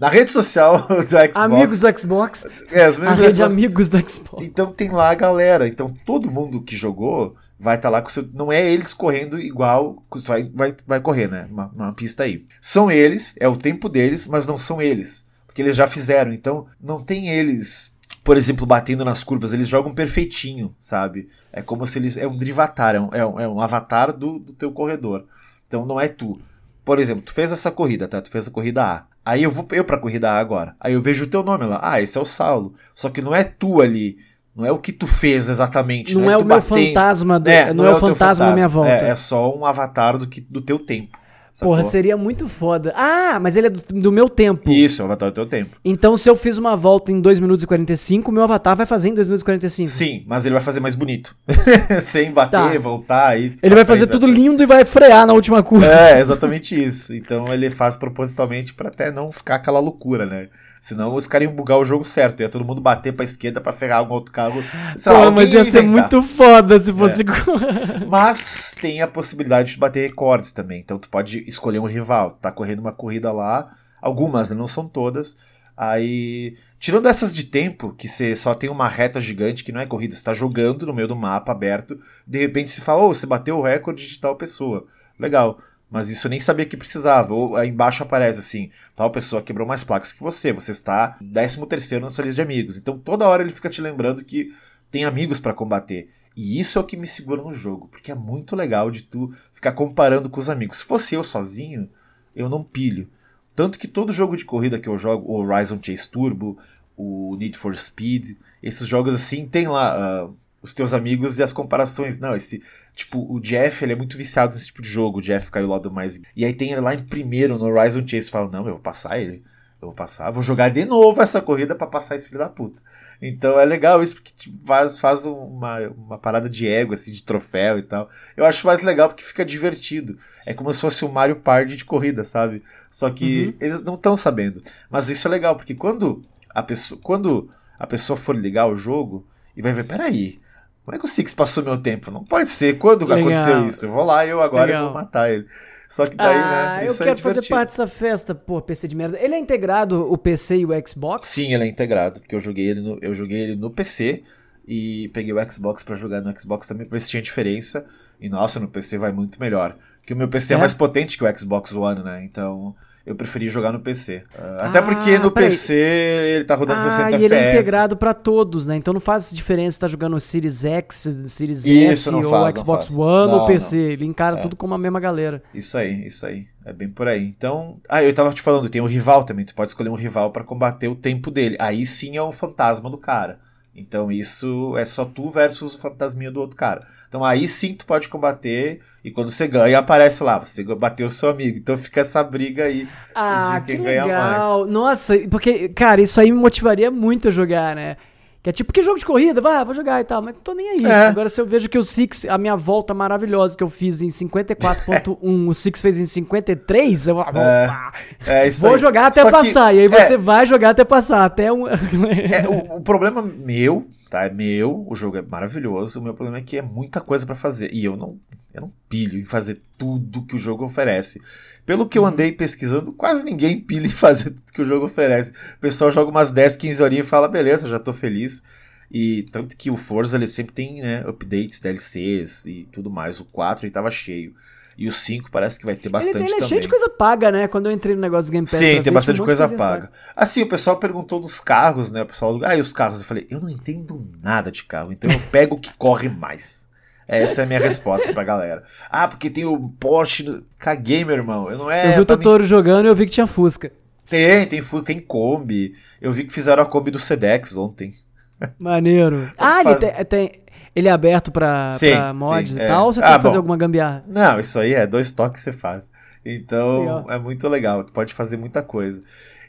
na rede social do Xbox. Amigos do Xbox. É, os a rede Xbox. Amigos do Xbox. Então tem lá a galera. Então todo mundo que jogou vai estar tá lá com seu. Não é eles correndo igual. Vai, vai, vai correr, né? Uma, uma pista aí. São eles, é o tempo deles, mas não são eles. Porque eles já fizeram. Então não tem eles, por exemplo, batendo nas curvas. Eles jogam perfeitinho, sabe? É como se eles. É um drivatar, é um, é um, é um avatar do, do teu corredor. Então não é tu. Por exemplo, tu fez essa corrida, tá? Tu fez a corrida A. Aí eu vou eu pra corrida A agora. Aí eu vejo o teu nome lá. Ah, esse é o Saulo. Só que não é tu ali. Não é o que tu fez exatamente. Não, não é, é o meu batendo. fantasma. Do, É, não, é o fantasma à minha volta. É, é só um avatar do, que, do teu tempo. Sacou? Porra, seria muito foda. Ah, mas ele é do, do meu tempo. Isso, é o avatar do teu tempo. Então, se eu fiz uma volta em 2 minutos e 45, o meu avatar vai fazer em 2 minutos e 45. Sim, mas ele vai fazer mais bonito. Sem bater, Tá. voltar. Aí Ele vai fazer tudo lindo e vai frear na última curva. É, exatamente isso. Então ele faz propositalmente pra até não ficar aquela loucura, né? Senão os caras iam bugar o jogo certo. Ia todo mundo bater pra esquerda pra ferrar algum outro carro. Sei Pô, mas ia ser muito foda se fosse. Mas tem a possibilidade de bater recordes também. Então tu pode escolher um rival. Tá correndo uma corrida lá. Algumas, né? Não são todas. Aí. Tirando essas de tempo, que você só tem uma reta gigante, que não é corrida, você tá jogando no meio do mapa aberto, de repente se fala, ô, você bateu o recorde de tal pessoa. Legal. Mas isso eu nem sabia que precisava. Ou aí embaixo aparece assim: tal pessoa quebrou mais placas que você, você está 13 terceiro na sua lista de amigos. Então toda hora ele fica te lembrando que tem amigos pra combater. E isso é o que me segura no jogo, porque é muito legal de tu ficar comparando com os amigos. Se fosse eu sozinho, eu não pilho. Tanto que todo jogo de corrida que eu jogo, o Horizon Chase Turbo, o Need for Speed, esses jogos assim, tem lá ah, os teus amigos e as comparações. Não, esse. Tipo, o Jeff, ele é muito viciado nesse tipo de jogo. O Jeff caiu lá do mais. E aí tem ele lá em primeiro no Horizon Chase. Fala, não, eu vou passar ele. Eu vou passar, vou jogar de novo essa corrida pra passar esse filho da puta. Então é legal isso, porque tipo, faz, faz uma, uma parada de ego, assim, de troféu e tal. Eu acho mais legal porque fica divertido. É como se fosse o Mario Party de corrida, sabe? Só que Uhum. eles não estão sabendo. Mas isso é legal, porque quando a pessoa, quando a pessoa for ligar o jogo e vai ver, peraí, como é que o Six passou meu tempo? Não pode ser. Quando Legal. aconteceu isso? Eu vou lá eu agora eu Legal. vou matar ele. Só que daí, ah, né? eu Isso quero é fazer parte dessa festa, pô, PC de merda. Ele é integrado o PC e o Xbox? Sim, ele é integrado, porque eu joguei ele no, eu joguei ele no PC e peguei o Xbox pra jogar no Xbox também pra ver se tinha diferença. E nossa, no PC vai muito melhor. Porque o meu PC é, É? mais potente que o Xbox One, né? Então eu preferi jogar no PC. Ah, Ah, Até porque no. PC ele tá rodando 60 Ah, e FPS. ele é integrado pra todos, né? Então não faz diferença se tá jogando o Series X, Series Isso, S não ou faz, não Xbox. One Não, ou PC. Ele encara É. tudo como a mesma galera. Isso aí, isso aí. É bem por aí. Então, ah, eu tava te falando, tem um rival também. Tu pode escolher um rival pra combater o tempo dele. Aí sim é o fantasma do cara. Então isso é só tu versus o fantasminha do outro cara. Então aí sim tu pode combater e quando você ganha aparece lá, você bateu o seu amigo. Então fica essa briga aí Ah, de que quem ganha legal. Nossa, porque, cara, isso aí me motivaria muito a jogar, né? Que é tipo, que jogo de corrida? Vai, vou jogar e tal, mas não tô nem aí. É. Agora, se eu vejo que o Six, a minha volta maravilhosa que eu fiz em 54.1, o Six fez em 53, eu É isso vou aí. jogar até Só que- passar. E aí é, você vai jogar até passar, até um. É, o, o problema meu, tá? É meu, o jogo é maravilhoso. O meu problema é que é muita coisa pra fazer. E eu não, eu não pilho em fazer tudo que o jogo oferece. Pelo que eu andei pesquisando, quase ninguém pilha em fazer tudo que o jogo oferece. O pessoal joga umas 10, 15 horinhas e fala, beleza, já tô feliz. E tanto que o Forza ele sempre tem né, updates, DLCs e tudo mais. O 4 ele tava cheio. E o 5 parece que vai ter bastante ele, ele é também. cheio de coisa paga, né? Quando eu entrei no negócio do Game Pass. Sim, tem bastante um coisa coisinhas paga. pagas. Assim, o pessoal perguntou dos carros, né? O pessoal, ah, e os carros? Eu falei, eu não entendo nada de carro, então eu pego o que corre mais. Essa é a minha resposta pra galera. Ah, porque tem o Porsche. No... Caguei, meu irmão. Eu não é. eu vi o pra mim- Totoro jogando e eu vi que tinha Fusca. Tem, tem, fu- tem Kombi. Eu vi que fizeram a Kombi do Sedex ontem. Maneiro. Ah, ele Faz- tem, tem- ele é aberto pra, Sim, pra mods sim, e é. tal, ou você Ah, tem que fazer bom. alguma gambiarra? Não, isso aí é dois toques que você faz. Então Legal. é muito legal, tu pode fazer muita coisa.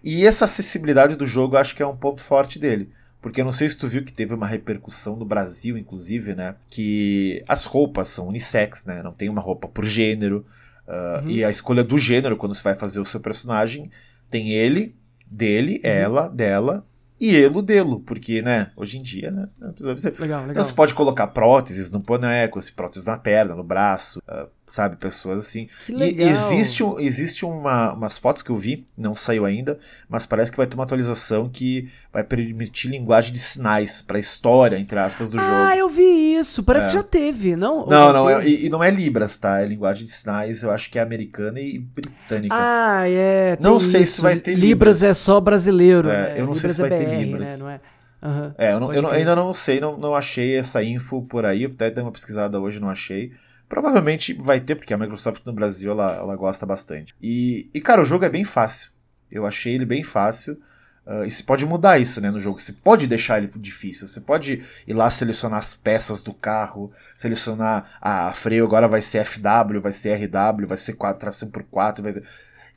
E essa acessibilidade do jogo eu acho que é um ponto forte dele. Porque eu não sei se tu viu que teve uma repercussão no Brasil, inclusive, né? Que as roupas são unissex, né? Não tem uma roupa por gênero. ah, Uhum. E a escolha do gênero, quando você vai fazer o seu personagem, tem ele, dele, Uhum. ela, dela e ele, dele. Porque, né? Hoje em dia, né? Você Legal, então legal. você pode colocar próteses no boneco, assim, próteses na perna, no braço, ah, sabe? Pessoas assim. Que E legal. existe, um- existe uma, umas fotos que eu vi, não saiu ainda, mas parece que vai ter uma atualização que vai permitir linguagem de sinais pra história, entre aspas, do Ah, jogo. eu vi isso. Parece É. que já teve, não? Não, não, é- e, e não é Libras, tá? É linguagem de sinais, eu acho que é americana e britânica. Ah, é. Não sei se isso. vai ter Libras. Libras. é só brasileiro. É, né? eu não sei Libras se vai é ter BR, Libras. Né? Não é? Eu, não- eu não- ainda não sei, não, não achei essa info por aí. Eu até dei uma pesquisada hoje, não achei. Provavelmente vai ter, porque a Microsoft no Brasil ela, ela gosta bastante. E, e, cara, o jogo é bem fácil. Eu achei ele bem fácil. Uh, e você pode mudar isso né, no jogo. Você pode deixar ele difícil. Você pode ir lá selecionar as peças do carro, selecionar a ah, freio agora vai ser FW, vai ser RW, vai ser 4, tração por 4. Vai ser...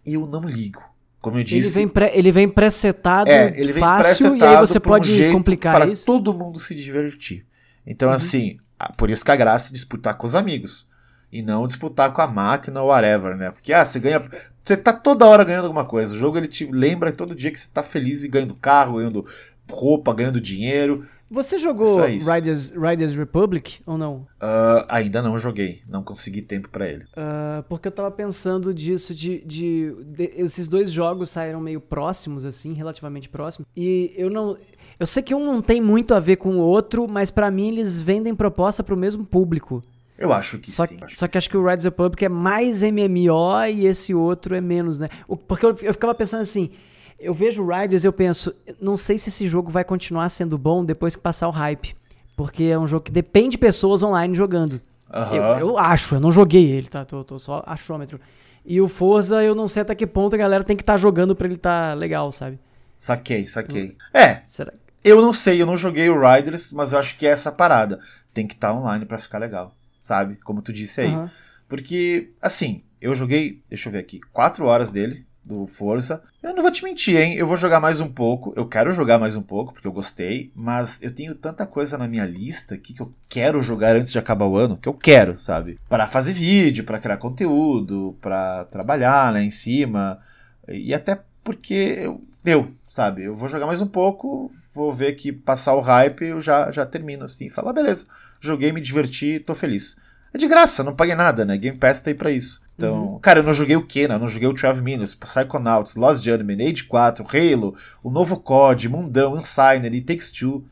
E eu não ligo. Como eu disse. Ele vem, pré, ele vem pré-setado é, ele vem fácil e aí você pode um complicar para isso. Para todo mundo se divertir. Então, uhum. assim, por isso que a graça é disputar com os amigos e não disputar com a máquina ou whatever, né? Porque ah, você ganha, você tá toda hora ganhando alguma coisa. O jogo ele te lembra todo dia que você tá feliz e ganhando carro, ganhando roupa, ganhando dinheiro. Você jogou é Riders, Riders Republic ou não? Uh, ainda não joguei, não consegui tempo para ele. Uh, porque eu tava pensando disso, de, de, de, Esses dois jogos saíram meio próximos, assim, relativamente próximos. E eu não. Eu sei que um não tem muito a ver com o outro, mas para mim eles vendem proposta pro mesmo público. Eu acho que só, sim. Acho só que, que acho que o Riders Republic é mais MMO e esse outro é menos, né? Porque eu, eu ficava pensando assim, eu vejo o Riders e eu penso, não sei se esse jogo vai continuar sendo bom depois que passar o hype. Porque é um jogo que depende de pessoas online jogando. Uhum. Eu, eu, acho, eu não joguei ele, tá? Tô, tô, só achômetro. E o Forza, eu não sei até que ponto a galera tem que estar tá jogando pra ele estar tá legal, sabe? Saquei, saquei. É. Será? Eu não sei, eu não joguei o Riders, mas eu acho que é essa parada. Tem que estar tá online para ficar legal sabe? Como tu disse aí. Uhum. Porque, assim, eu joguei, deixa eu ver aqui, quatro horas dele, do Força. Eu não vou te mentir, hein? Eu vou jogar mais um pouco. Eu quero jogar mais um pouco, porque eu gostei. Mas eu tenho tanta coisa na minha lista aqui que eu quero jogar antes de acabar o ano, que eu quero, sabe? Para fazer vídeo, para criar conteúdo, para trabalhar lá né, em cima. E até porque eu, deu, sabe? Eu vou jogar mais um pouco, vou ver que passar o hype, eu já, já termino assim. Falar, ah, beleza, joguei, me diverti, tô feliz. É de graça, não paguei nada, né? Game Pass tá aí pra isso. Então, uhum. cara, eu não joguei o Kena, não joguei o 12 Minutes, Psychonauts, Lost Journeyman, Age 4, Halo, o novo COD, Mundão, Insigner e Takes Two.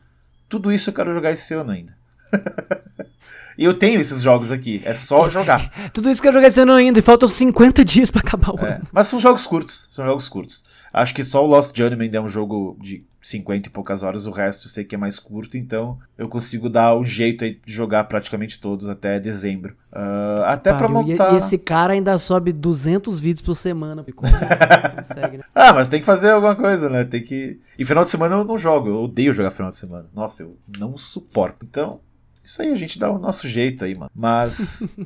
Tudo isso eu quero jogar esse ano ainda. e eu tenho esses jogos aqui, é só jogar. Tudo isso que eu joguei esse ano ainda e faltam 50 dias para acabar o é, ano. Mas são jogos curtos, são jogos curtos. Acho que só o Lost Journeyman é um jogo de 50 e poucas horas, o resto eu sei que é mais curto, então eu consigo dar um jeito aí de jogar praticamente todos até dezembro. Uh, até para montar. E, esse cara ainda sobe 200 vídeos por semana. consegue, né? Ah, mas tem que fazer alguma coisa, né? Tem que. E final de semana eu não jogo, eu odeio jogar final de semana. Nossa, eu não suporto. Então, isso aí a gente dá o nosso jeito aí, mano. Mas.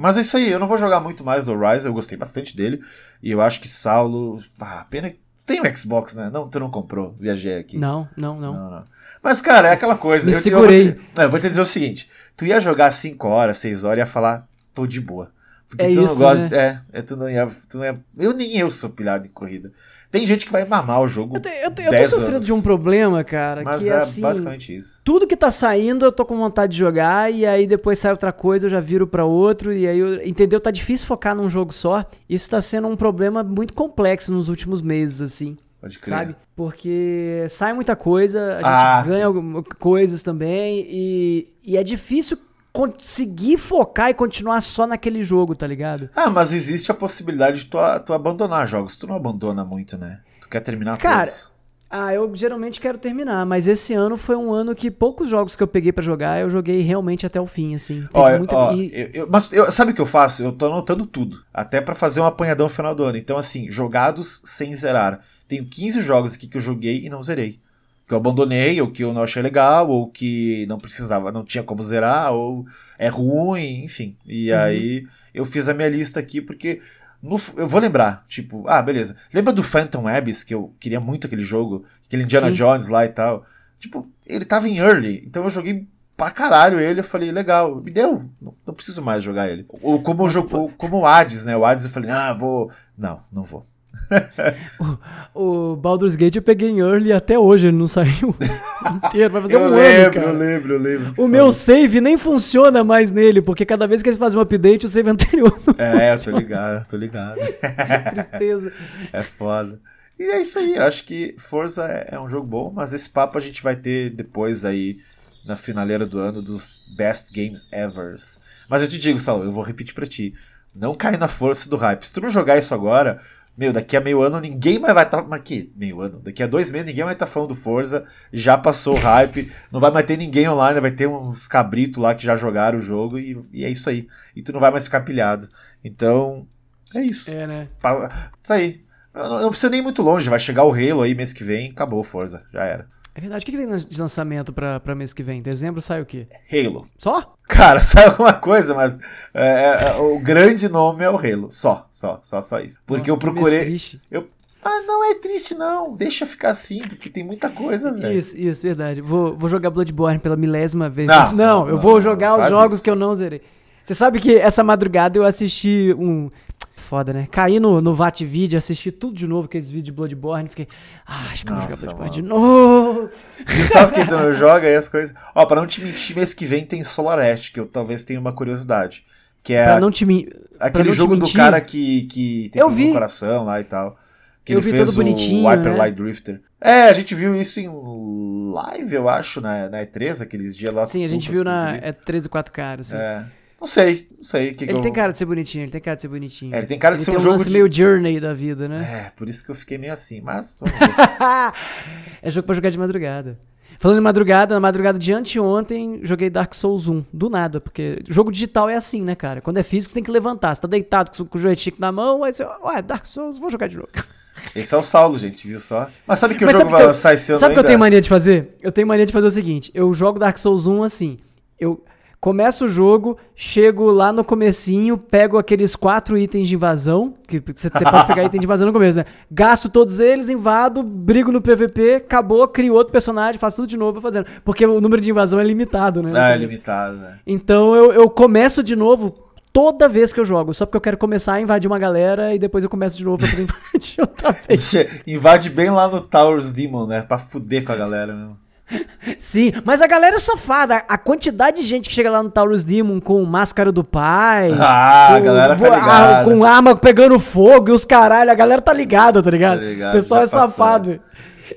Mas é isso aí, eu não vou jogar muito mais do Rise, eu gostei bastante dele. E eu acho que Saulo. Ah, pena tem um Xbox, né? Não, tu não comprou. Viajei aqui. Não, não, não. não, não. Mas, cara, é aquela coisa. Me eu, segurei. Eu vou, te, eu vou te dizer o seguinte: tu ia jogar 5 horas, 6 horas e ia falar, tô de boa. Porque é tu isso, não gosta. Né? É, é, tu não ia. Tu não ia eu nem eu sou pilhado em corrida. Tem gente que vai mamar o jogo. Eu, te, eu, te, eu tô sofrendo anos. de um problema, cara. Mas que é, assim, basicamente isso. Tudo que tá saindo eu tô com vontade de jogar, e aí depois sai outra coisa, eu já viro para outro, e aí, eu, entendeu? Tá difícil focar num jogo só. Isso tá sendo um problema muito complexo nos últimos meses, assim. Pode crer. Sabe? Porque sai muita coisa, a gente ah, ganha sim. coisas também, e, e é difícil conseguir focar e continuar só naquele jogo, tá ligado? Ah, mas existe a possibilidade de tu, tu abandonar jogos. Tu não abandona muito, né? Tu quer terminar Cara, todos. Ah, eu geralmente quero terminar, mas esse ano foi um ano que poucos jogos que eu peguei para jogar eu joguei realmente até o fim, assim. Ó, muita... ó, eu, eu, mas eu, sabe o que eu faço? Eu tô anotando tudo, até para fazer um apanhadão no final do ano. Então, assim, jogados sem zerar. Tenho 15 jogos aqui que eu joguei e não zerei. Que eu abandonei, ou que eu não achei legal, ou que não precisava, não tinha como zerar, ou é ruim, enfim. E uhum. aí eu fiz a minha lista aqui porque no, eu vou lembrar, tipo, ah, beleza. Lembra do Phantom Abyss, que eu queria muito aquele jogo, aquele Indiana Sim. Jones lá e tal. Tipo, ele tava em early, então eu joguei pra caralho ele, eu falei, legal, me deu, não, não preciso mais jogar ele. Ou como, o jogo, como o Hades, né? O Hades eu falei, ah, vou. Não, não vou o, o Baldur's Gate eu peguei em early até hoje, ele não saiu inteiro. Vai fazer eu um lembro, ano, cara. Eu lembro, eu lembro. O meu save nem funciona mais nele, porque cada vez que eles fazem um update, o save anterior não É, funciona. tô ligado, tô ligado. Tristeza. É foda. E é isso aí, acho que Forza é, é um jogo bom, mas esse papo a gente vai ter depois aí na finaleira do ano dos Best Games Evers. Mas eu te digo, Saulo, eu vou repetir para ti. Não cai na força do hype. Se tu não jogar isso agora, meu, daqui a meio ano ninguém mais vai estar. Tá, mas que meio ano? Daqui a dois meses ninguém vai estar tá falando do Forza. Já passou o hype. não vai mais ter ninguém online. Vai ter uns cabritos lá que já jogaram o jogo. E, e, é isso aí. E tu não vai mais ficar pilhado. Então, é isso. É, né? Isso aí. Não, não precisa nem ir muito longe, vai chegar o Halo aí mês que vem, acabou Forza, já era. É verdade. O que, que tem de lançamento pra, pra mês que vem? Dezembro sai o quê? Halo. Só? Cara, sai alguma coisa, mas é, é, é, o grande nome é o Halo. Só, só, só, só isso. Porque Nossa, eu procurei. triste. Eu, ah, não é triste, não. Deixa ficar assim, porque tem muita coisa, velho. Isso, isso, verdade. Vou, vou jogar Bloodborne pela milésima vez. Não, não, eu não, vou não, jogar os jogos isso. que eu não zerei. Você sabe que essa madrugada eu assisti um. Foda, né? Caí no, no VAT Video, assisti tudo de novo, aqueles vídeos de Bloodborne. Fiquei. Ah, acho que eu vou jogar Nossa, Bloodborne de novo. E sabe quem tu não joga aí as coisas? Ó, pra não te mentir, mês que vem tem Solarest, que eu talvez tenha uma curiosidade. Que é Pra não te min- pra aquele jogo do mentir, cara que, que tem Eu vi. coração lá e tal. Que Eu ele vi fez todo bonitinho, o Hyper né? Light Drifter. É, a gente viu isso em live, eu acho, na, na E3, aqueles dias lá. Sim, a gente viu na. conseguiu. É 13 4 caras. Assim. É. Não sei, não sei. Que que Ele eu- tem cara de ser bonitinho, ele tem cara de ser bonitinho. É, ele tem cara de Ele ser um um jogo lance de- meio journey da vida, né? É, por isso que eu fiquei meio assim, mas é jogo pra jogar de madrugada. Falando em madrugada, na madrugada de anteontem, joguei Dark Souls 1. Do nada, porque jogo digital é assim, né, cara? Quando é físico, você tem que levantar. Você tá deitado com o joystick na mão, aí você, ué, Dark Souls, vou jogar de novo. Esse é o Saulo, gente, viu só? Mas sabe que Mas o jogo vai que eu- lançar esse ano Sabe o que eu tenho mania de fazer? Eu tenho mania de fazer o seguinte: eu jogo Dark Souls 1 assim. Eu começo o jogo, chego lá no comecinho, pego aqueles quatro itens de invasão, que você pode pegar item de invasão no começo, né? Gasto todos eles, invado, brigo no PVP, acabou, crio outro personagem, faço tudo de novo, vou fazendo. Porque o número de invasão é limitado, né? Ah, é começo. limitado, né? Então eu, eu começo de novo toda vez que eu jogo, só porque eu quero começar a invadir uma galera e depois eu começo de novo pra poder invadir outra vez. Invade bem lá no Towers Demon, né? Pra fuder com a galera mesmo. Sim, mas a galera é safada. A quantidade de gente que chega lá no Taurus Demon com máscara do pai. Ah, a com, galera tá ligada. com arma pegando fogo e os caralho. A galera tá ligada, tá ligado? Tá ligado, o pessoal é safado.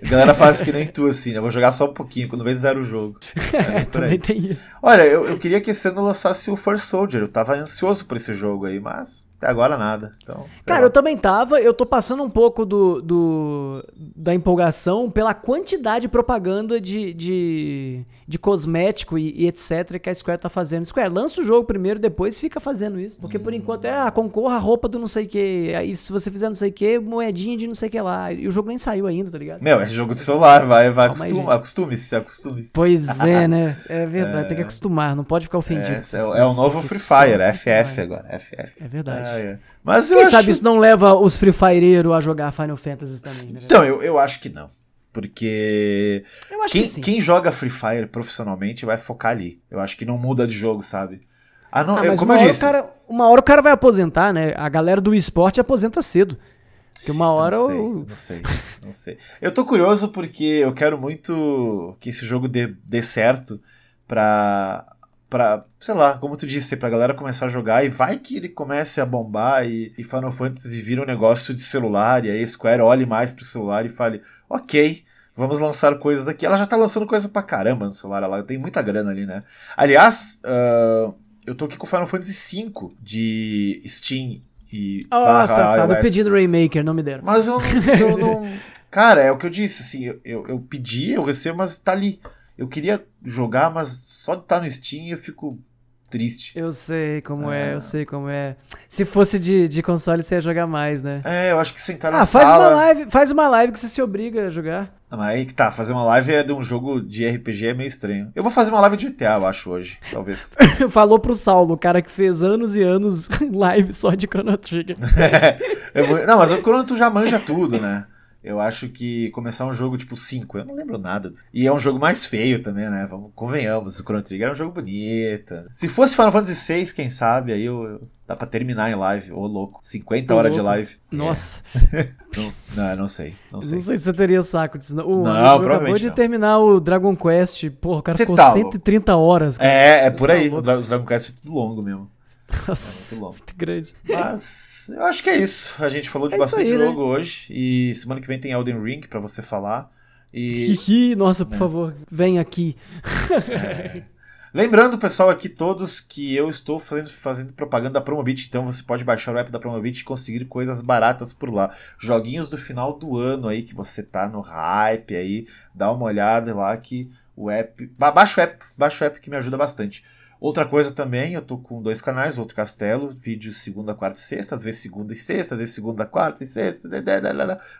A galera faz que nem tu, assim, né? Eu vou jogar só um pouquinho, quando vez zero o jogo. É, por Também tem isso. Olha, eu, eu queria que esse ano lançasse o First Soldier. Eu tava ansioso por esse jogo aí, mas até agora nada. Então, Cara, lá. eu também tava, eu tô passando um pouco do, do- da empolgação pela quantidade de propaganda de, de, de cosmético e, e etc que a Square tá fazendo. Square, lança o jogo primeiro, depois fica fazendo isso. Porque por enquanto é, ah, concorra a roupa do não sei o que. Aí se você fizer não sei o que, moedinha de não sei o que lá. E o jogo nem saiu ainda, tá ligado? Meu, é jogo de celular, vai, vai acostuma, acostume-se, acostume-se. Pois é, né? É verdade, tem que acostumar, não pode ficar ofendido. É, é, é o novo Free Fire, acostumar. FF agora, FF. É verdade. Ah, é. Mas Quem acho... sabe isso não leva os Free Fireiros a jogar Final Fantasy também, né? Então, eu, eu acho que não. Porque Eu quem, que quem joga Free Fire profissionalmente vai focar ali. Eu acho que não muda de jogo, sabe? Ah, não, Ah, eu- como uma eu disse. Cara, uma hora o cara vai aposentar, né? A galera do esporte aposenta cedo. Porque uma hora não sei, o. não sei, não sei. Eu tô curioso porque eu quero muito que esse jogo dê, dê certo pra, pra, sei lá, como tu disse, pra galera começar a jogar e vai que ele comece a bombar e, e Final Fantasy vira um negócio de celular e aí a Square olhe mais pro celular e fale, ok, vamos lançar coisas aqui. Ela já tá lançando coisa pra caramba no celular, ela tem muita grana ali, né? Aliás, ah, eu tô aqui com Final Fantasy V de Steam e Nossa, barra iOS. pedindo Raymaker, não me deram. Mas eu não, eu não- Cara, é o que eu disse, assim, eu, eu, eu pedi, eu recebo, mas tá ali. Eu queria jogar, mas só de estar no Steam eu fico triste. Eu sei como é, Ah. eu sei como é. Se fosse de, de console, você ia jogar mais, né? É, eu acho que sentar na Ah, faz sala. uma live, faz uma live que você se obriga a jogar. Não, mas aí que tá, fazer uma live é de um jogo de RPG é meio estranho. Eu vou fazer uma live de GTA, eu acho, hoje, talvez. Falou pro Saulo, o cara que fez anos e anos live só de Chrono Trigger. Eu vou- Não, mas o Chrono tu já manja tudo, né? Eu acho que começar um jogo tipo 5, eu não lembro nada disso. E é um jogo mais feio também, né? Vamos, convenhamos, o Chrono Trigger é um jogo bonito. Se fosse Final Fantasy VI, quem sabe, aí eu, eu- dá pra terminar em live. Ô, louco. 50 Ô, horas de louco. live. Nossa, É, não, não, não sei, não sei. não sei se você teria saco disso. Não, o Não, meu acabou de não. terminar o Dragon Quest. Porra, o cara Você ficou tá louco. 130 horas. Cara. É, é por aí. Tá O louco. Dragon Quest é tudo longo mesmo. Nossa, muito louco. muito grande. Mas eu acho que é isso. A gente falou de É bastante aí, né? jogo hoje. E semana que vem tem Elden Ring pra você falar. E Hihi, nossa, por favor, vem aqui. Lembrando, pessoal, aqui todos que eu estou fazendo, fazendo propaganda da Promobit, então você pode baixar o app da Promobit e conseguir coisas baratas por lá. Joguinhos do final do ano aí, que você tá no hype aí, dá uma olhada lá que o app. ba- Baixa o app, baixa o app que me ajuda bastante. Outra coisa também, eu tô com dois canais, outro castelo, vídeos segunda, quarta e sexta, às vezes segunda e sexta, às vezes segunda, quarta e sexta,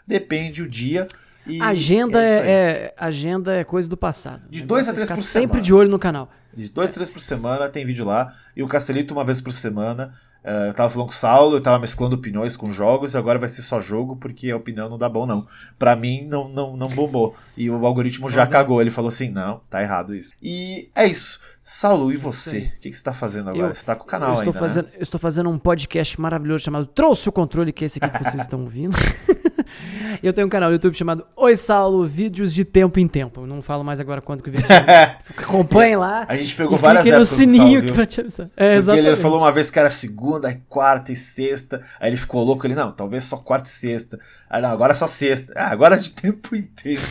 depende o dia. agenda é, é, é, agenda é coisa do passado. De dois a três por sempre semana. Sempre de olho no canal. De dois a três por semana tem vídeo lá. E o Castelito uma vez por semana. Uh, eu tava falando com o Saulo, eu tava mesclando opiniões com jogos, e agora vai ser só jogo, porque a opinião não dá bom, não. Pra mim, não, não, não bombou. E o algoritmo já cagou. Ele falou assim: não, tá errado isso. E é isso. Saulo, e você? O que, que você tá fazendo agora? Eu, você tá com o canal eu estou ainda, fazendo, né? Eu estou fazendo um podcast maravilhoso chamado Trouxe o Controle, que é esse aqui que vocês estão ouvindo. eu tenho um canal no YouTube chamado Oi Saulo, vídeos de tempo em tempo. Eu não falo mais agora quanto que o vídeo Acompanhe lá. A gente pegou várias épocas no sininho Saulo, pra te avisar. É, exatamente. ele falou uma vez que era segunda, quarta e sexta. Aí ele ficou louco. Ele, não, talvez só quarta e sexta. Aí, não, agora é só sexta. Ah, agora é de tempo inteiro.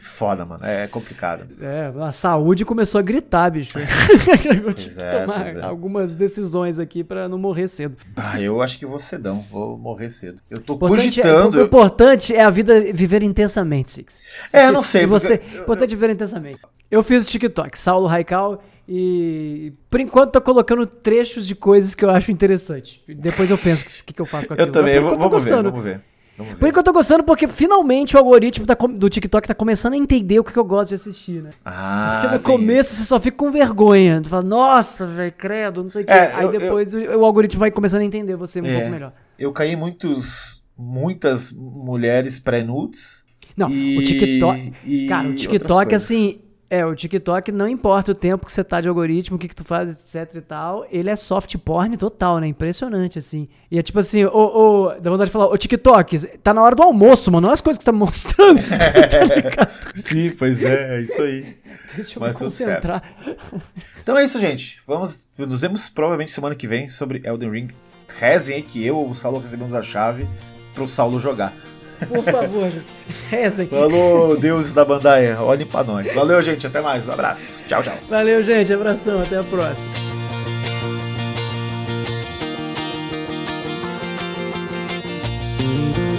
Foda, mano. É complicado. É, a saúde começou a gritar, bicho. eu tive que é, tomar é. algumas decisões aqui para não morrer cedo. Ah, eu acho que vou cedão. Vou morrer cedo. Eu tô importante cogitando. É, o importante é a vida viver intensamente, Six. É, eu não sei. Você, eu, importante eu... viver intensamente. Eu fiz o TikTok, Saulo Raikal, e por enquanto tô colocando trechos de coisas que eu acho interessante. Depois eu penso o que, que eu faço com aquilo. Eu também, vou, vamos ver, vamos ver. Por enquanto eu tô gostando porque finalmente o algoritmo tá, do TikTok tá começando a entender o que, eu gosto de assistir, né? Ah, porque no começo isso. você só fica com vergonha. Tu fala, nossa, velho, credo, não sei o que. É, Aí eu, depois eu... o algoritmo vai começando a entender você um é, pouco melhor. Eu caí em muitos, muitas mulheres pré-nudes. Não, e... o TikTok. Cara, o TikTok, assim, é, o TikTok, não importa o tempo que você tá de algoritmo, o que, que tu faz, etc e tal, ele é soft porn total, né? Impressionante, assim. E é tipo assim, o, o, dá vontade de falar, o TikTok, tá na hora do almoço, mano, olha as coisas que você tá mostrando. tá Sim, pois é, é isso aí. Deixa eu Mas me concentrar. Então é isso, gente. Vamos, nos vemos provavelmente semana que vem sobre Elden Ring. Rezem aí que eu ou o Saulo recebemos a chave pro Saulo jogar. Por favor, rezem. Falou, deuses da Bandaia. Olhem pra nós. Valeu, gente. Até mais. Um abraço. Tchau, tchau. Valeu, gente. Abração. Até a próxima. Música